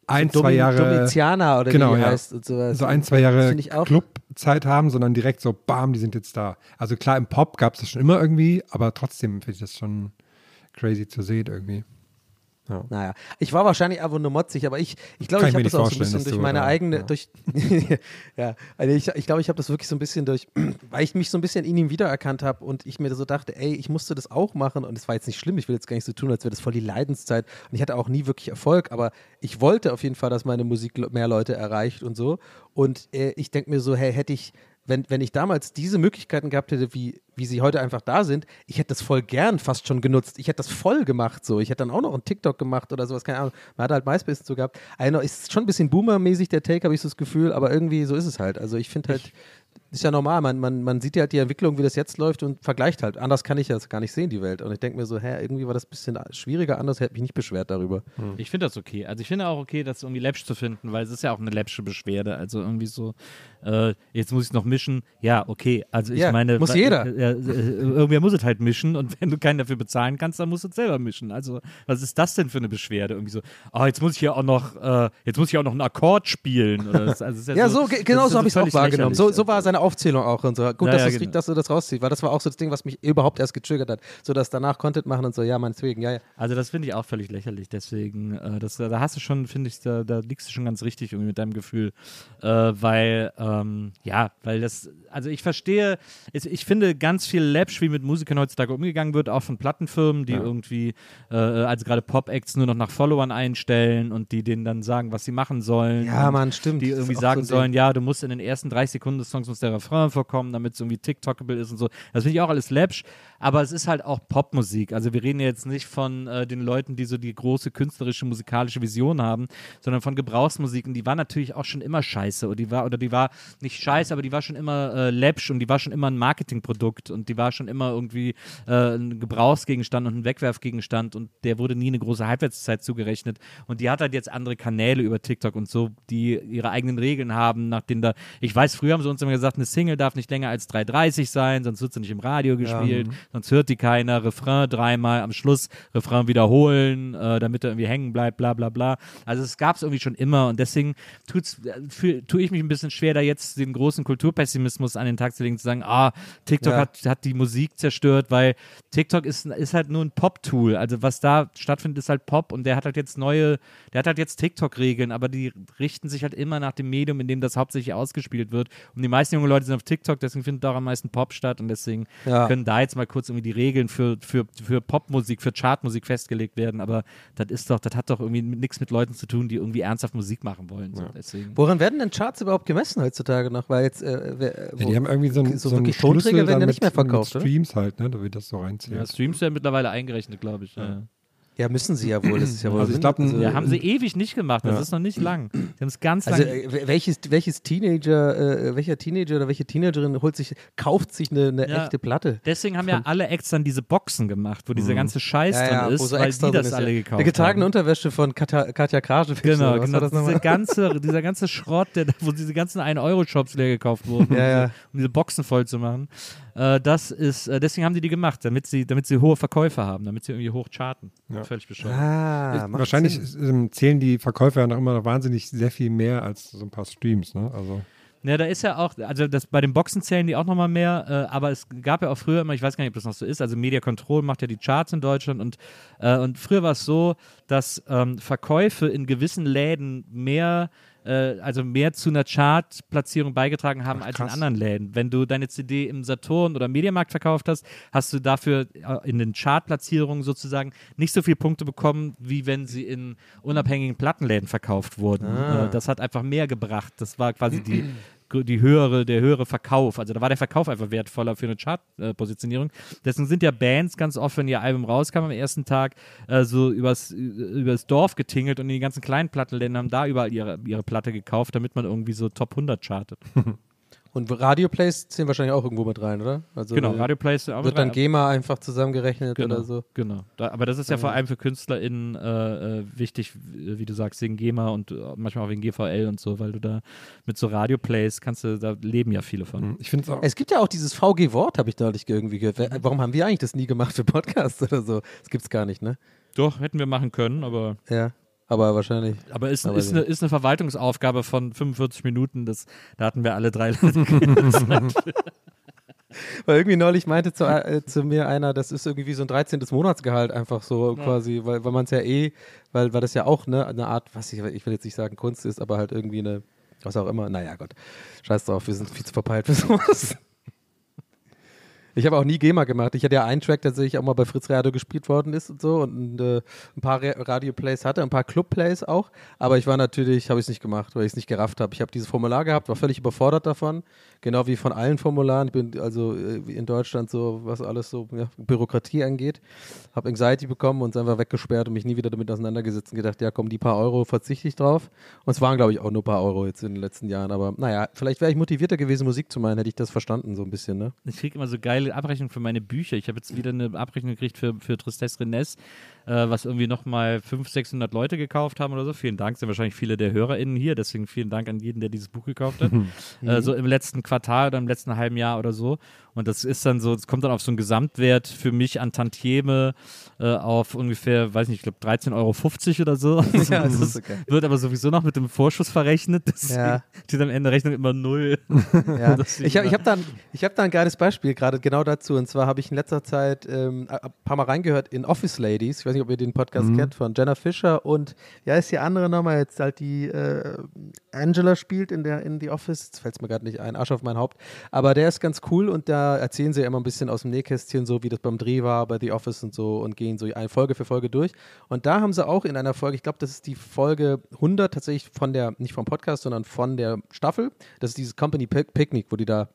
ein, Domi- zwei Jahre Domitianer oder genau, wie die ja. heißt und sowas. so ein, zwei Jahre. Clubzeit haben, sondern direkt so, bam, die sind jetzt da. Also klar, im Pop gab es das schon immer irgendwie, aber trotzdem finde ich das schon crazy zu sehen irgendwie. Naja, ich war wahrscheinlich einfach nur motzig, aber ich, ich glaube, ich ich habe das auch so ein bisschen durch du meine eigene, ja. durch, (laughs) ja, also ich, ich glaube, ich habe das wirklich so ein bisschen durch, (clears throat) weil ich mich so ein bisschen in ihm wiedererkannt habe und ich mir so dachte, ey, ich musste das auch machen und es war jetzt nicht schlimm, ich will jetzt gar nicht so tun, als wäre das voll die Leidenszeit und ich hatte auch nie wirklich Erfolg, aber ich wollte auf jeden Fall, dass meine Musik mehr Leute erreicht und so und äh, ich denke mir so, hey, hätte ich wenn, wenn ich damals diese Möglichkeiten gehabt hätte, wie, wie sie heute einfach da sind, ich hätte das voll gern fast schon genutzt. Ich hätte das voll gemacht so. Ich hätte dann auch noch einen TikTok gemacht oder sowas, keine Ahnung. Man hat halt MySpace dazu gehabt. Also ist schon ein bisschen Boomer-mäßig der Take, habe ich so das Gefühl, aber irgendwie so ist es halt. Also ich finde halt, ist ja normal. Man, man, man sieht ja halt die Entwicklung, wie das jetzt läuft und vergleicht halt. Anders kann ich das gar nicht sehen, die Welt. Und ich denke mir so, hä, irgendwie war das ein bisschen schwieriger, anders hätte mich nicht beschwert darüber. Ich finde das okay. Also ich finde auch okay, das irgendwie läppsch zu finden, weil es ist ja auch eine läppsche Beschwerde. Also irgendwie so, äh, jetzt muss ich noch mischen. Ja, okay. Also ich Ja, meine, muss jeder. Äh, äh, irgendwer muss es halt mischen und wenn du keinen dafür bezahlen kannst, dann musst du es selber mischen. Also was ist das denn für eine Beschwerde? Irgendwie so, oh, jetzt muss ich ja auch noch, äh, jetzt muss ich auch noch einen Akkord spielen. Oder das, also ist Ja, so, das genau so habe ich es auch wahrgenommen. So, so war seine Aufzählung auch und so. Gut, Ja, dass, ja, das, genau. dass du das rausziehst, weil das war auch so das Ding, was mich überhaupt erst getriggert hat. So, dass danach Content machen und so, ja, meinetwegen, ja, ja. Also das finde ich auch völlig lächerlich. Deswegen, äh, das, da hast du schon, finde ich, da, da liegst du schon ganz richtig irgendwie mit deinem Gefühl, äh, weil ähm, ja, weil das, also ich verstehe, es, ich finde ganz viel Läppsch, wie mit Musikern heutzutage umgegangen wird, auch von Plattenfirmen, die irgendwie, äh, also gerade Pop-Acts nur noch nach Followern einstellen und die denen dann sagen, was sie machen sollen. Ja, Mann, stimmt. Die irgendwie sagen so sollen, ja, du musst in den ersten 30 Sekunden des Songs muss der Refrain vorkommen, damit es irgendwie TikTokable ist und so. Das finde ich auch alles läppsch, aber es ist halt auch Popmusik. Also wir reden ja jetzt nicht von äh, den Leuten, die so die große künstlerische, musikalische Vision haben, sondern von Gebrauchsmusik. Und die war natürlich auch schon immer scheiße. Oder die war, oder die war nicht scheiße, aber die war schon immer äh, läppsch und die war schon immer ein Marketingprodukt und die war schon immer irgendwie äh, ein Gebrauchsgegenstand und ein Wegwerfgegenstand und der wurde nie eine große Halbwertszeit zugerechnet. Und die hat halt jetzt andere Kanäle über TikTok und so, die ihre eigenen Regeln haben, nach denen da, ich weiß, früher haben sie uns immer gesagt, eine Single darf nicht länger als 3,30 sein, sonst wird sie nicht im Radio gespielt, sonst hört die keiner, Refrain dreimal, am Schluss Refrain wiederholen, äh, damit er irgendwie hängen bleibt, bla bla bla. Also es gab es irgendwie schon immer und deswegen tut's, äh, für, tue ich mich ein bisschen schwer, da jetzt den großen Kulturpessimismus an den Tag zu legen, zu sagen, ah, TikTok Ja. hat, hat die Musik zerstört, weil TikTok ist, ist halt nur ein Pop-Tool. Also was da stattfindet, ist halt Pop und der hat halt jetzt neue, der hat halt jetzt TikTok-Regeln, aber die richten sich halt immer nach dem Medium, in dem das hauptsächlich ausgespielt wird. Und die meisten junge Leute sind auf TikTok, deswegen findet da auch am meisten Pop statt und deswegen Ja. können da jetzt mal kurz irgendwie die Regeln für, für, für Popmusik, für Chartmusik festgelegt werden. Aber das ist doch, das hat doch irgendwie nichts mit Leuten zu tun, die irgendwie ernsthaft Musik machen wollen. So. Deswegen. Woran werden denn Charts überhaupt gemessen heutzutage noch? Weil jetzt, äh, wer, Ja, die haben irgendwie so, ein, so so einen wirklich Tonträger Schlüssel werden ja nicht mehr verkauft, mit oder? Streams halt, ne, da wird das so reinzählt. Ja, Streams werden mittlerweile eingerechnet, glaube ich. Ja. Ja, müssen sie ja wohl. Das ist ja wohl Also ich glaub, ein- Ja, haben sie ewig nicht gemacht. Das ist noch nicht lang. Die haben es ganz Also lang. äh, welches, welches Teenager, äh, welcher Teenager oder welche Teenagerin holt sich, kauft sich eine, eine Ja. echte Platte? Deswegen haben ja alle Acts dann diese Boxen gemacht, wo dieser ganze Scheiß drin wo ist, so weil die das ist, alle ja. gekauft Eine getragene haben. Unterwäsche von Katja, Katja Krasowitsch. Genau, genau. war das Diese nochmal? ganze, dieser ganze Schrott, der, wo diese ganzen 1-Euro-Shops leer gekauft wurden, Ja, ja. um, diese, um diese Boxen voll zu machen. Äh, das ist, äh, deswegen haben die die gemacht, damit sie, damit sie hohe Verkäufe haben, damit sie irgendwie hoch charten. Völlig bescheuert. Ah, Wahrscheinlich Sinn. ähm, zählen die Verkäufer ja noch immer noch wahnsinnig sehr viel mehr als so ein paar Streams, ne? Also Ja, da ist ja auch, also das, bei den Boxen zählen die auch nochmal mehr, äh, aber es gab ja auch früher immer, ich weiß gar nicht, ob das noch so ist, also Media Control macht ja die Charts in Deutschland und, äh, und früher war es so, dass ähm, Verkäufe in gewissen Läden mehr äh, also mehr zu einer Chartplatzierung beigetragen haben als in anderen Läden. Wenn du deine CD im Saturn oder Mediamarkt verkauft hast, hast du dafür äh, in den Chartplatzierungen sozusagen nicht so viele Punkte bekommen, wie wenn sie in unabhängigen Plattenläden verkauft wurden. Äh, das hat einfach mehr gebracht. Das war quasi die die höhere, der höhere Verkauf. Also da war der Verkauf einfach wertvoller für eine Chart-Positionierung. Deswegen sind ja Bands ganz oft, wenn ihr Album rauskam am ersten Tag, äh, so übers, übers Dorf getingelt und in die ganzen kleinen Plattenländer haben da überall ihre, ihre Platte gekauft, damit man irgendwie so Top 100 chartet. (laughs) Und Radioplays zählen wahrscheinlich auch irgendwo mit rein, oder? Also genau, äh, Radioplays auch Wird dann. GEMA einfach zusammengerechnet Genau, oder so? genau. Da, aber das ist ja vor allem für KünstlerInnen äh, äh, wichtig, wie wie du sagst, wegen GEMA und äh, manchmal auch wegen GVL und so, weil du da mit so Radioplays kannst du, da leben ja viele von. ich finde es auch. Es gibt ja auch dieses VG-Wort, habe ich neulich irgendwie gehört. Warum haben wir eigentlich das nie gemacht für Podcasts (laughs) oder so? Das gibt's gar nicht, ne? Doch, hätten wir machen können, aber Ja. Aber wahrscheinlich. Aber ist, Aber ist, ja. eine, ist eine Verwaltungsaufgabe von 45 Minuten. Das, da hatten wir alle drei (laughs) Leute. Weil irgendwie neulich meinte zu, äh, zu mir einer, das ist irgendwie so ein 13. Monatsgehalt einfach so quasi, weil, weil man es ja eh, weil, weil das ja auch ne, eine Art, was ich, ich will jetzt nicht sagen Kunst ist, aber halt irgendwie eine, was auch immer, naja Gott, scheiß drauf, wir sind viel zu verpeilt für sowas. Ich habe auch nie GEMA gemacht. Ich hatte ja einen Track, der tatsächlich auch mal bei Fritz Radio gespielt worden ist und so und äh, ein paar Ra- Radio-Plays hatte, ein paar Club-Plays auch. Aber ich war natürlich, habe ich es nicht gemacht, weil ich es nicht gerafft habe. Ich habe dieses Formular gehabt, war völlig überfordert davon. Genau wie von allen Formularen. Ich bin also äh, in Deutschland so, was alles so ja, Bürokratie angeht. Habe Anxiety bekommen und es einfach weggesperrt und mich nie wieder damit auseinandergesetzt und gedacht, ja komm, die paar Euro verzichte ich drauf. Und es waren, glaube ich, auch nur ein paar Euro jetzt in den letzten Jahren. Aber naja, vielleicht wäre ich motivierter gewesen, Musik zu machen, hätte ich das verstanden, so ein bisschen, ne? Ich kriege immer so geile Abrechnungen für meine Bücher. Ich habe jetzt wieder eine Abrechnung gekriegt für, für Tristesse Rennes, äh, was irgendwie nochmal 500, 600 Leute gekauft haben oder so. Vielen Dank, sind wahrscheinlich viele der HörerInnen hier, deswegen vielen Dank an jeden, der dieses Buch gekauft hat. (laughs) äh, so im letzten Quartal oder im letzten halben Jahr oder so. Und das ist dann so, es kommt dann auf so einen Gesamtwert für mich an Tantieme äh, auf ungefähr, weiß nicht, ich glaube 13,50 Euro oder so. (laughs) (laughs) Ja, das ist okay. Wird aber sowieso noch mit dem Vorschuss verrechnet. Deswegen Ja. steht am Ende Rechnung immer null. Ja. Ich habe ich hab da, ein- ich hab da ein geiles Beispiel gerade genau dazu. Und zwar habe ich in letzter Zeit ähm, ein paar Mal reingehört in Office Ladies. Ich weiß nicht, ob ihr den Podcast kennt von Jenna Fischer und ja, ist die andere nochmal jetzt halt die äh, Angela spielt in der in The Office. Jetzt fällt es mir gerade nicht ein, Arsch auf mein Haupt. Aber der ist ganz cool und da erzählen sie immer ein bisschen aus dem Nähkästchen, so wie das beim Dreh war bei The Office und so und gehen so eine Folge für Folge durch. Und da haben sie auch in einer Folge, ich glaube, das ist die Folge 100 tatsächlich von der, nicht vom Podcast, sondern von der Staffel. Das ist dieses Company Pic- Picnic, wo die da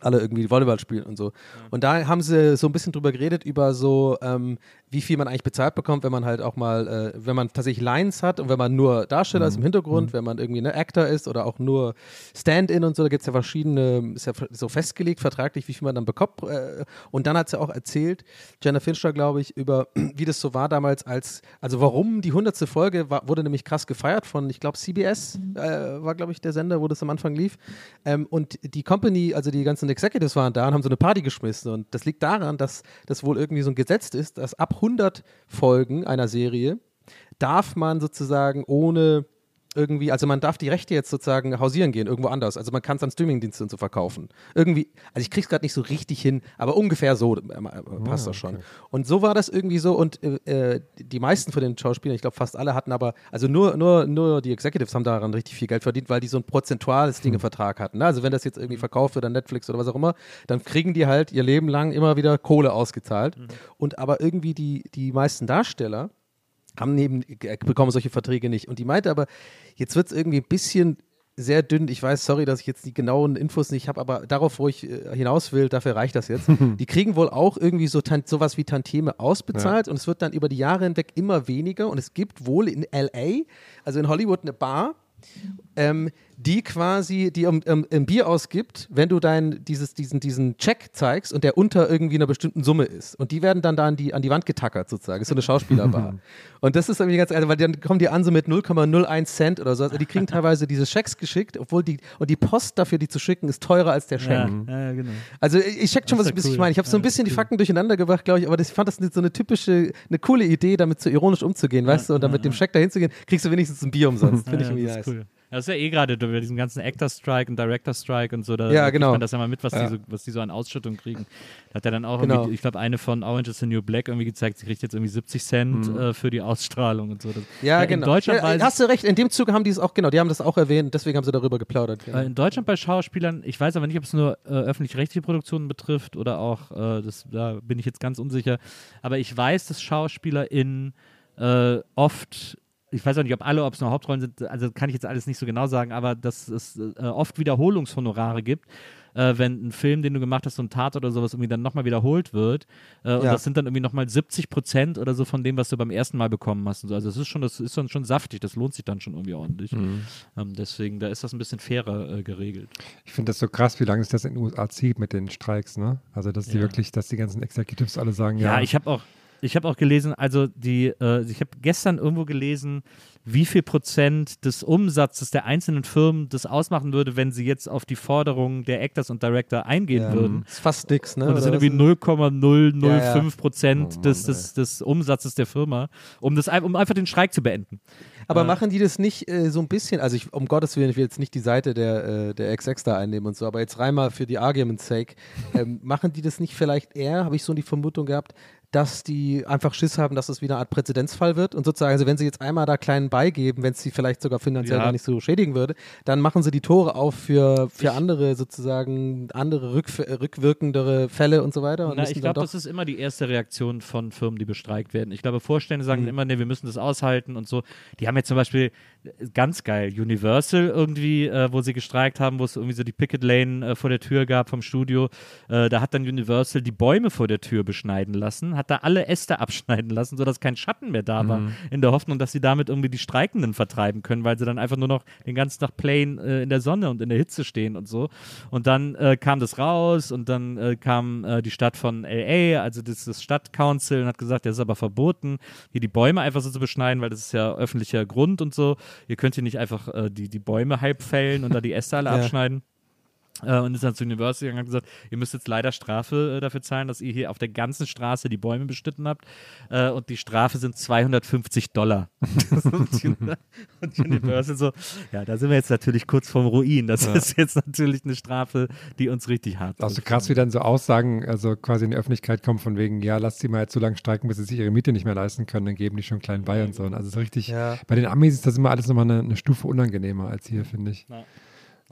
alle irgendwie Volleyball spielen und so. Und da haben sie so ein bisschen drüber geredet, über so, ähm, wie viel man eigentlich bezahlt bekommt, wenn man halt auch mal, äh, wenn man tatsächlich Lines hat und wenn man nur Darsteller ist im Hintergrund, wenn man irgendwie eine Actor ist oder auch nur Stand-in und so, da gibt es ja verschiedene, ist ja so festgelegt vertraglich, wie viel man dann bekommt. Äh, und dann hat sie auch erzählt, Jenna Fincher, glaube ich, über (clears throat) wie das so war damals als, also warum die hundertste Folge war, wurde nämlich krass gefeiert von, ich glaube, CBS äh, war, glaube ich, der Sender, wo das am Anfang lief. Ähm, und die Company, also die ganzen Executives waren da und haben so eine Party geschmissen. Und das liegt daran, dass das wohl irgendwie so ein Gesetz ist, dass ab 100 Folgen einer Serie darf man sozusagen ohne irgendwie, also man darf die Rechte jetzt sozusagen hausieren gehen, irgendwo anders. Also man kann es an Streamingdienste und so verkaufen. Irgendwie, also ich krieg's gerade nicht so richtig hin, aber ungefähr so äh, äh, passt das schon. Und so war das irgendwie so und äh, äh, die meisten von den Schauspielern, ich glaube fast alle hatten aber, also nur, nur, nur die Executives haben daran richtig viel Geld verdient, weil die so ein prozentuales Ding im Vertrag hatten. Ne? Also wenn das jetzt irgendwie verkauft wird an Netflix oder was auch immer, dann kriegen die halt ihr Leben lang immer wieder Kohle ausgezahlt. Und aber irgendwie die, die meisten Darsteller, haben neben, äh, bekommen solche Verträge nicht. Und die meinte aber, jetzt wird es irgendwie ein bisschen sehr dünn. Ich weiß, sorry, dass ich jetzt die genauen Infos nicht habe, aber darauf, wo ich äh, hinaus will, dafür reicht das jetzt. (laughs) die kriegen wohl auch irgendwie so sowas wie Tantieme ausbezahlt und es wird dann über die Jahre hinweg immer weniger. Und es gibt wohl in LA, also in Hollywood, eine Bar, ähm, die quasi, die um, um, ein Bier ausgibt, wenn du dein, dieses, diesen, diesen Check zeigst und der unter irgendwie einer bestimmten Summe ist. Und die werden dann da an die, an die Wand getackert sozusagen. ist so eine Schauspielerbar. (laughs) und das ist irgendwie ganz, weil dann kommen die an so mit 0,01 Cent oder so. Also die kriegen (laughs) teilweise diese Schecks geschickt, obwohl die, und die Post dafür, die zu schicken, ist teurer als der Scheck. Ja, ja, genau. Also ich check schon, was ich, ja ich cool. meine. Ich habe so ein bisschen die cool. Fakten durcheinander gebracht, glaube ich, aber das, ich fand das so eine typische, eine coole Idee, damit so ironisch umzugehen, weißt du, und dann mit dem Scheck dahin zu gehen, kriegst du wenigstens ein Bier umsonst. (laughs) Finde ich irgendwie das nice. cool. Ja, das ist ja eh gerade über diesen ganzen Actor-Strike und Director-Strike und so, da Ja, genau. man das ja mal mit, was, Ja. die so, was die so an Ausschüttung kriegen. Da hat er dann auch Genau. ich glaube, eine von Orange is the New Black irgendwie gezeigt, sie kriegt jetzt irgendwie 70 Cent äh, für die Ausstrahlung und so. Das, Ja, in genau. Deutschland ja, hast du recht, in dem Zug haben die es auch, genau, die haben das auch erwähnt, deswegen haben sie darüber geplaudert. Genau. Äh, In Deutschland bei Schauspielern, ich weiß aber nicht, ob es nur äh, öffentlich-rechtliche Produktionen betrifft oder auch, äh, das, da bin ich jetzt ganz unsicher, aber ich weiß, dass SchauspielerInnen äh, oft, ich weiß auch nicht, ob alle, ob es nur Hauptrollen sind, also kann ich jetzt alles nicht so genau sagen, aber dass es äh, oft Wiederholungshonorare gibt. Äh, wenn ein Film, den du gemacht hast, so ein Tat oder sowas, irgendwie dann nochmal wiederholt wird. Äh, Und Ja. das sind dann irgendwie nochmal 70 Prozent oder so von dem, was du beim ersten Mal bekommen hast. So. Also das ist schon, das ist dann schon saftig, das lohnt sich dann schon irgendwie ordentlich. Mhm. Ähm, deswegen, da ist das ein bisschen fairer äh, geregelt. Ich finde das so krass, wie lange es das in den USA zieht mit den Streiks, ne? Also, dass die Ja. wirklich, dass die ganzen Executives alle sagen, Ja, ja. ich habe auch, ich habe auch gelesen, also die, äh, ich habe gestern irgendwo gelesen, wie viel Prozent des Umsatzes der einzelnen Firmen das ausmachen würde, wenn sie jetzt auf die Forderungen der Actors und Director eingehen Ja. würden. Das ist fast nix, ne? Und das sind irgendwie was? 0,005 Prozent Oh des, des, des Umsatzes der Firma, um, das, um einfach den Streik zu beenden. Aber Äh, machen die das nicht äh, so ein bisschen, also ich, um Gottes Willen, ich will jetzt nicht die Seite der, äh, der XX da einnehmen und so, aber jetzt rein mal für die Argument's sake, (laughs) ähm, machen die das nicht vielleicht eher, habe ich so die Vermutung gehabt, dass die einfach Schiss haben, dass es wieder eine Art Präzedenzfall wird und sozusagen, also wenn sie jetzt einmal da kleinen beigeben, wenn es sie vielleicht sogar finanziell Ja. gar nicht so schädigen würde, dann machen sie die Tore auf für, für andere sozusagen, andere rück, rückwirkendere Fälle und so weiter. Und Na, ich glaube, das ist immer die erste Reaktion von Firmen, die bestreikt werden. Ich glaube, Vorstände sagen immer, nee, wir müssen das aushalten und so. Die haben jetzt zum Beispiel, äh, ganz geil, Universal irgendwie, äh, wo sie gestreikt haben, wo es irgendwie so die Picket Lane äh, vor der Tür gab vom Studio. Äh, da hat dann Universal die Bäume vor der Tür beschneiden lassen, hat da alle Äste (laughs) abschneiden lassen, sodass kein Schatten mehr da war, in der Hoffnung, dass sie damit irgendwie die Streikenden vertreiben können, weil sie dann einfach nur noch den ganzen Tag plain äh, in der Sonne und in der Hitze stehen und so. Und dann äh, kam das raus und dann äh, kam die Stadt von LA, also das, das Stadtcouncil, und hat gesagt, das ist aber verboten, hier die Bäume einfach so zu beschneiden, weil das ist ja öffentlicher Grund und so. Ihr könnt hier nicht einfach äh, die, die Bäume halb fällen und da die Äste alle (laughs) Ja. abschneiden. Äh, und ist dann zu University gegangen und gesagt, ihr müsst jetzt leider Strafe äh, dafür zahlen, dass ihr hier auf der ganzen Straße die Bäume beschnitten habt. Äh, und die Strafe sind 250 Dollar. (laughs) und Uni- und Universal so, ja, da sind wir jetzt natürlich kurz vorm Ruin. Das ist jetzt natürlich eine Strafe, die uns richtig hart ist so trifft. krass, wie dann so Aussagen, also quasi in die Öffentlichkeit kommen von wegen, ja, lasst sie mal jetzt so lange streiken, bis sie sich ihre Miete nicht mehr leisten können, dann geben die schon klein bei und so. Also so richtig, Ja. bei den Amis ist das immer alles nochmal eine, eine Stufe unangenehmer als hier, finde ich.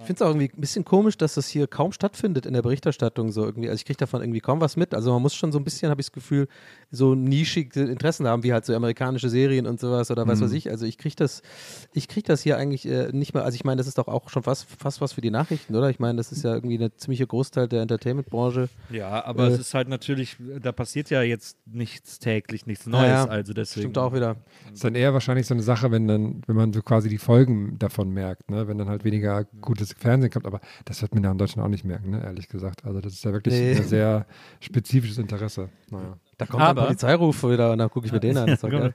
Ich finde es auch irgendwie ein bisschen komisch, dass das hier kaum stattfindet in der Berichterstattung so irgendwie. Also ich kriege davon irgendwie kaum was mit. Also man muss schon so ein bisschen, habe ich das Gefühl, so nischige Interessen haben, wie halt so amerikanische Serien und sowas oder was weiß ich. Also ich kriege das, ich kriege das hier eigentlich äh, nicht mehr. Also ich meine, das ist doch auch schon fast, fast was für die Nachrichten, oder? Ich meine, das ist ja irgendwie eine ziemliche Großteil der Entertainment-Branche. Ja, aber Äh, es ist halt natürlich, da passiert ja jetzt nichts täglich, nichts Neues. Ja, ja. Also deswegen. Stimmt auch wieder. ist dann eher wahrscheinlich so eine Sache, wenn dann, wenn man so quasi die Folgen davon merkt, ne? wenn dann halt weniger gutes Fernsehen kommt, aber das wird man ja in Deutschland auch nicht merken, ne? ehrlich gesagt. Also das ist ja wirklich Nee. ein sehr spezifisches Interesse. Naja. Da kommt Aber- ein Polizeiruf wieder und dann gucke ich mir den an. (laughs) Ja.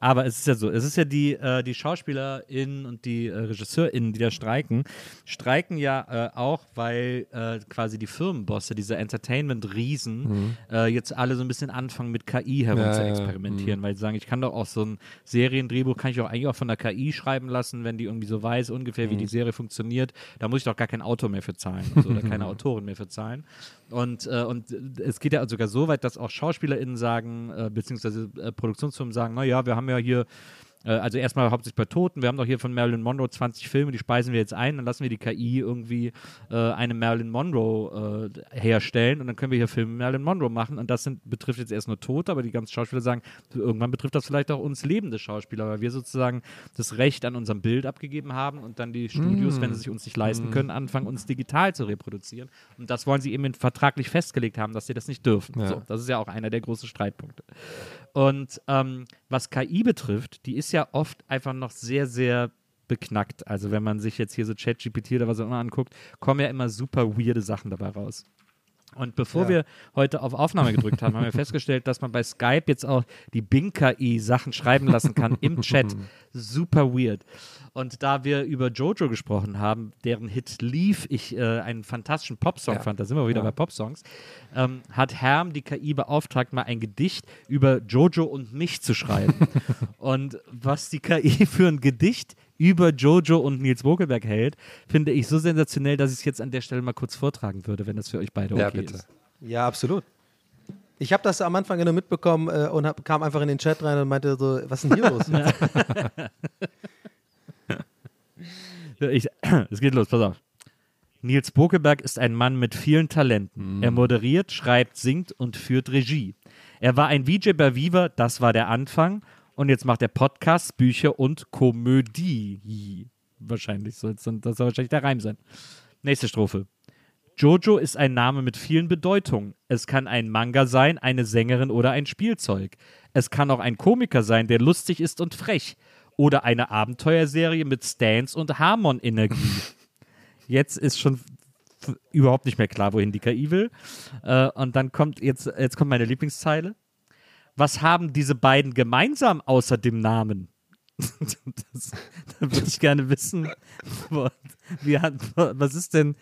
Aber es ist ja so, es ist ja die, äh, die SchauspielerInnen und die äh, RegisseurInnen, die da streiken, streiken ja äh, auch, weil äh, quasi die Firmenbosse, diese Entertainment-Riesen, äh, jetzt alle so ein bisschen anfangen mit KI herum Mhm. Ja, zu ja, experimentieren, weil sie sagen, ich kann doch auch so ein Seriendrehbuch, kann ich auch eigentlich auch von der KI schreiben lassen, wenn die irgendwie so weiß ungefähr, Mhm. wie die Serie funktioniert, da muss ich doch gar kein Autor mehr für zahlen so, oder keine (laughs) Autorin mehr für zahlen. Und, äh, und es geht ja sogar so weit, dass auch SchauspielerInnen sagen, äh, beziehungsweise äh, Produktionsfirmen sagen, naja, wir haben ja hier also erstmal hauptsächlich bei Toten. Wir haben doch hier von Marilyn Monroe 20 Filme, die speisen wir jetzt ein, dann lassen wir die KI irgendwie äh, eine Marilyn Monroe äh, herstellen und dann können wir hier Filme Marilyn Monroe machen und das sind, betrifft jetzt erst nur Tote, aber die ganzen Schauspieler sagen, irgendwann betrifft das vielleicht auch uns lebende Schauspieler, weil wir sozusagen das Recht an unserem Bild abgegeben haben und dann die Studios, wenn sie sich uns nicht leisten können, anfangen, uns digital zu reproduzieren. Und das wollen sie eben vertraglich festgelegt haben, dass sie das nicht dürfen. Ja. So, das ist ja auch einer der großen Streitpunkte. Und ähm, was KI betrifft, die ist ja oft einfach noch sehr, sehr beknackt. Also wenn man sich jetzt hier so ChatGPT oder was auch immer anguckt, kommen ja immer super weirde Sachen dabei raus. Und bevor Ja. wir heute auf Aufnahme gedrückt haben, haben wir (laughs) festgestellt, dass man bei Skype jetzt auch die Bing-KI Sachen schreiben lassen kann im (laughs) Chat. Super weird. Und da wir über Jojo gesprochen haben, deren Hit Leave ich äh, einen fantastischen Popsong Ja. fand, da sind wir wieder Ja. bei Popsongs, ähm, hat Herm die KI beauftragt, mal ein Gedicht über Jojo und mich zu schreiben. (laughs) und was die KI für ein Gedicht über Jojo und Nils Bokelberg hält, finde ich so sensationell, dass ich es jetzt an der Stelle mal kurz vortragen würde, wenn das für euch beide okay Ja, bitte. ist. Ja, absolut. Ich habe das am Anfang nur mitbekommen äh, und hab, kam einfach in den Chat rein und meinte so, was ist denn hier los? (laughs) Ich, (clears throat) es geht los, pass auf. Nils Bokelberg ist ein Mann mit vielen Talenten. Er moderiert, schreibt, singt und führt Regie. Er war ein VJ bei Viva, das war der Anfang. Und jetzt macht er Podcasts, Bücher und Komödie. Wahrscheinlich soll es dann- das soll wahrscheinlich der Reim sein. Nächste Strophe. Jojo ist ein Name mit vielen Bedeutungen. Es kann ein Manga sein, eine Sängerin oder ein Spielzeug. Es kann auch ein Komiker sein, der lustig ist und frech. Oder eine Abenteuerserie mit Stans und Harmon-Energie. (laughs) Jetzt ist schon überhaupt nicht mehr klar, wohin die KI will. Äh, und dann kommt jetzt, jetzt kommt meine Lieblingszeile. Was haben diese beiden gemeinsam außer dem Namen? das, da würde ich gerne wissen, wo, wie was ist denn,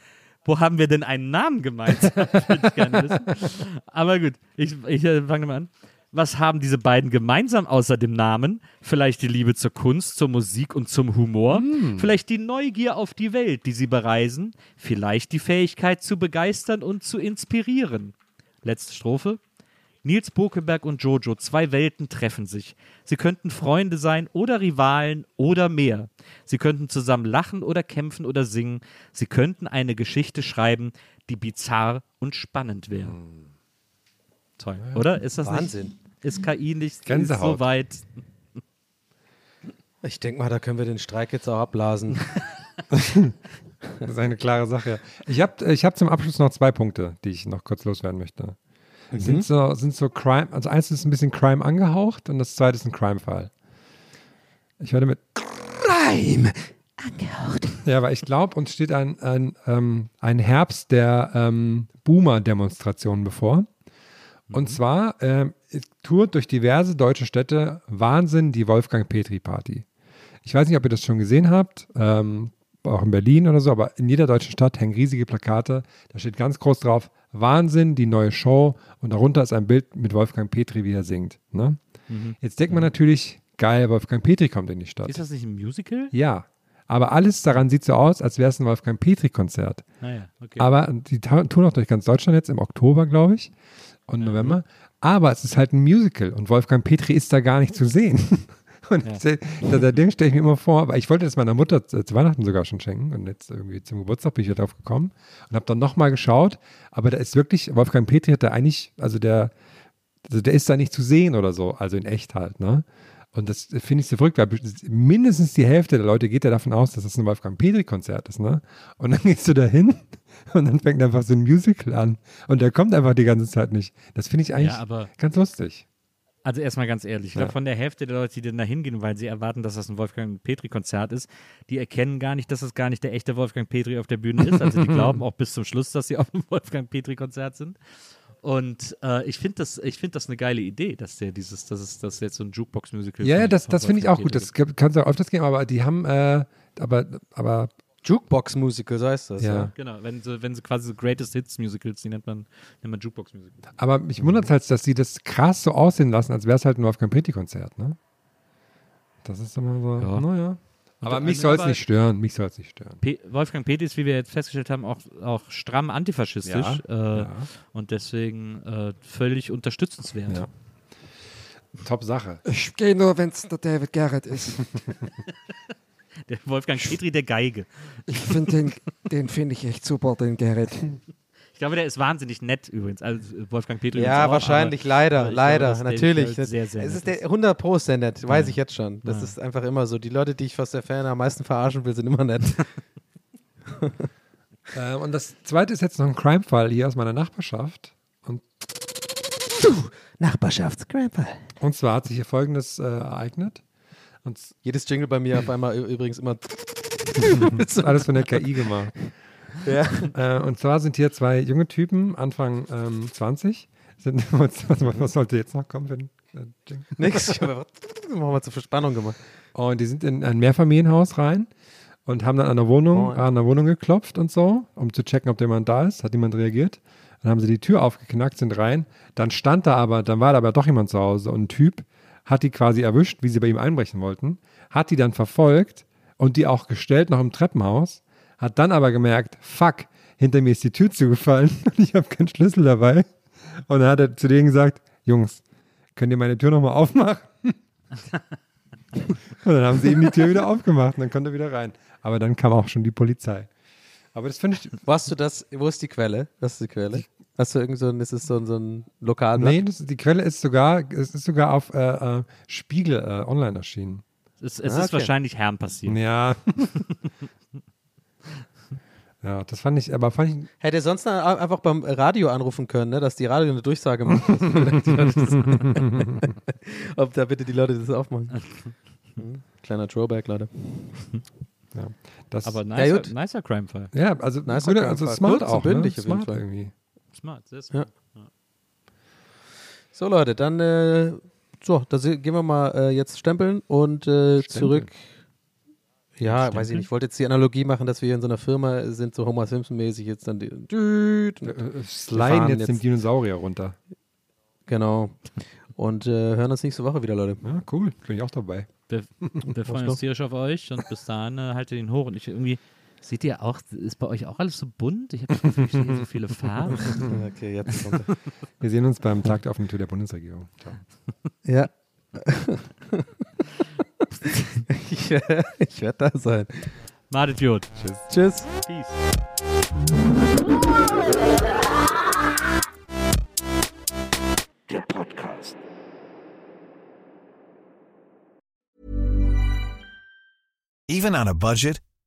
wo haben wir denn einen Namen gemeinsam? (laughs) Würde ich gerne wissen. Aber gut, ich, ich äh, fange mal an. Was haben diese beiden gemeinsam außer dem Namen? Vielleicht die Liebe zur Kunst, zur Musik und zum Humor? Vielleicht die Neugier auf die Welt, die sie bereisen? Vielleicht die Fähigkeit zu begeistern und zu inspirieren? Letzte Strophe. Nils Bokeberg und Jojo, zwei Welten treffen sich. Sie könnten Freunde sein oder Rivalen oder mehr. Sie könnten zusammen lachen oder kämpfen oder singen. Sie könnten eine Geschichte schreiben, die bizarr und spannend wäre. Toll, oder? Ist das Wahnsinn. nicht? Ist KI nicht Gänsehaut. so weit? Ich denke mal, da können wir den Streik jetzt auch abblasen. (laughs) Das ist eine klare Sache. Ich habe ich hab zum Abschluss noch zwei Punkte, die ich noch kurz loswerden möchte. Sind, so, sind so Crime, also eins ist ein bisschen Crime angehaucht und das zweite ist ein Crime-Fall. Ich werde mit Crime angehaucht. Ja, aber ich glaube, uns steht ein, ein, ähm, ein Herbst der ähm, Boomer-Demonstrationen bevor. Und zwar ähm, tourt durch diverse deutsche Städte Wahnsinn die Wolfgang Petri-Party. Ich weiß nicht, ob ihr das schon gesehen habt, ähm, auch in Berlin oder so, aber in jeder deutschen Stadt hängen riesige Plakate. Da steht ganz groß drauf: Wahnsinn, die neue Show. Und darunter ist ein Bild mit Wolfgang Petri, wie er singt. Ne? Jetzt denkt man natürlich, geil, Wolfgang Petri kommt in die Stadt. Ist das nicht ein Musical? Ja, aber alles daran sieht so aus, als wäre es ein Wolfgang Petri-Konzert. Naja, okay. Aber die touren auch durch ganz Deutschland jetzt im Oktober, glaube ich, und November. Aber es ist halt ein Musical und Wolfgang Petri ist da gar nicht zu sehen. (laughs) Und ja. seitdem stelle ich mir immer vor, aber ich wollte das meiner Mutter zu Weihnachten sogar schon schenken und jetzt irgendwie zum Geburtstag bin ich wieder drauf gekommen und habe dann nochmal geschaut, aber da ist wirklich, Wolfgang Petri hat da eigentlich, also der, also der ist da nicht zu sehen oder so, also in echt halt, ne? Und das finde ich so verrückt, weil mindestens die Hälfte der Leute geht ja davon aus, dass das ein Wolfgang Petri-Konzert ist, ne? Und dann (laughs) gehst du da hin und dann fängt einfach so ein Musical an und der kommt einfach die ganze Zeit nicht. Das finde ich eigentlich Ja, aber- ganz lustig. Also erstmal ganz ehrlich, ich glaube, Ja. von der Hälfte der Leute, die dann da hingehen, weil sie erwarten, dass das ein Wolfgang Petri-Konzert ist, die erkennen gar nicht, dass das gar nicht der echte Wolfgang Petri auf der Bühne ist. Also die (laughs) glauben auch bis zum Schluss, dass sie auf einem Wolfgang Petri-Konzert sind. Und äh, ich finde das, ich find das eine geile Idee, dass der dieses, dass es dass jetzt so ein Jukebox-Musical Ja, ja, das, das finde ich auch gut. Das kannst du auch öfters geben, aber die haben, äh, aber, aber, Jukebox-Musical, so heißt das. ja. Genau, wenn sie, wenn sie quasi so Greatest Hits Musicals, die nennt man, nennt man Jukebox-Musicals. Aber mich wundert es halt, dass sie das krass so aussehen lassen, als wäre es halt ein Wolfgang Petri-Konzert, ne? Das ist immer so, Ja. naja. Aber Und- mich soll es nicht stören, mich soll es nicht stören. Pe Wolfgang Petri ist, wie wir jetzt festgestellt haben, auch, auch stramm antifaschistisch Ja, äh, ja. und deswegen äh, völlig unterstützenswert. Ja. Top Sache. Ich gehe nur, wenn es der David Garrett ist. (laughs) Der Wolfgang Petri der Geige. Ich finde den, den finde ich echt super, den Garrett. Ich glaube, der ist wahnsinnig nett übrigens. Also Wolfgang Petri Ja, auch, wahrscheinlich, aber- leider, leider, glaube, natürlich. Das, sehr, sehr es ist der 100 Pro der nett, weiß Ja. ich jetzt schon. Das Ja. ist einfach immer so. Die Leute, die ich fast der Fan am meisten verarschen will, sind immer nett. (laughs) Äh, und das zweite ist jetzt noch ein Crime-Fall hier aus meiner Nachbarschaft. Und, Nachbarschaftscramper. und zwar hat sich hier folgendes äh, ereignet. Und Jedes Jingle bei mir auf (laughs) einmal übrigens immer. (laughs) alles von der KI gemacht. Ja. Äh, und zwar sind hier zwei junge Typen, Anfang ähm, 20. Sind, (laughs) was, was, sollte jetzt noch kommen ein äh, Jingle? Nix. Ich habe einfach machen wir zur Verspannung gemacht. Und die sind in ein Mehrfamilienhaus rein und haben dann an der Wohnung, an der Wohnung geklopft und so, um zu checken, ob jemand da ist. Hat niemand reagiert. Dann haben sie die Tür aufgeknackt, sind rein. Dann stand da aber, dann war da aber doch jemand zu Hause und ein Typ hat die quasi erwischt, wie sie bei ihm einbrechen wollten, hat die dann verfolgt und die auch gestellt noch im Treppenhaus, hat dann aber gemerkt, fuck, hinter mir ist die Tür zugefallen (laughs) und ich habe keinen Schlüssel dabei. Und dann hat er zu denen gesagt, Jungs, könnt ihr meine Tür nochmal aufmachen? (laughs) Und dann haben sie ihm die Tür wieder aufgemacht und dann konnte er wieder rein. Aber dann kam auch schon die Polizei. Aber das finde ich. Wo hast du das? Wo ist die Quelle? Was ist die Quelle? Hast du irgend so ein, ist es so ein, so ein Lokalblatt? Nee, das, die Quelle ist sogar, es ist sogar auf äh, äh, Spiegel äh, online erschienen. Es, es Ah, ist okay. wahrscheinlich Herrn passiert. Ja. (laughs) ja, das fand ich, aber fand ich. Hätte er sonst einfach beim Radio anrufen können, ne, dass die Radio eine Durchsage macht. (laughs) (laughs) Ob da bitte die Leute das aufmachen. Kleiner Throwback, Leute. Ja, das, Aber Ja, nicer, gut. nicer Crime-Fall. ja also, Nicer gute, also Crime-Fall. smart auch. Ne? bündig auf jeden Smart Fall. irgendwie. Smart, sehr smart. So, Leute, dann äh, so, da gehen wir mal äh, jetzt stempeln und äh, zurück. Ja, weiß ich Stempeln? nicht. Ich wollte jetzt die Analogie machen, dass wir hier in so einer Firma sind, so Homer Simpson-mäßig jetzt dann die. Düt, Äh, und- äh, Sliden jetzt, jetzt- den Dinosaurier runter. Genau. Und äh, hören uns nächste Woche wieder, Leute. Ja, cool. Bin ich auch dabei. Wir, (laughs) wir freuen uns tierisch auf euch und bis dahin äh, haltet den hoch. Und ich irgendwie, Seht ihr auch, ist bei euch auch alles so bunt? Ich habe das Gefühl, ich sehe hier so viele Farben. (laughs) Okay, jetzt kommt er. Wir sehen uns beim Tag der offenen Tür der Bundesregierung. Ciao. Ja. (laughs) ich werde ich werd da sein. Madet Jod. Tschüss. Tschüss. Peace. Der Podcast. Even on a budget,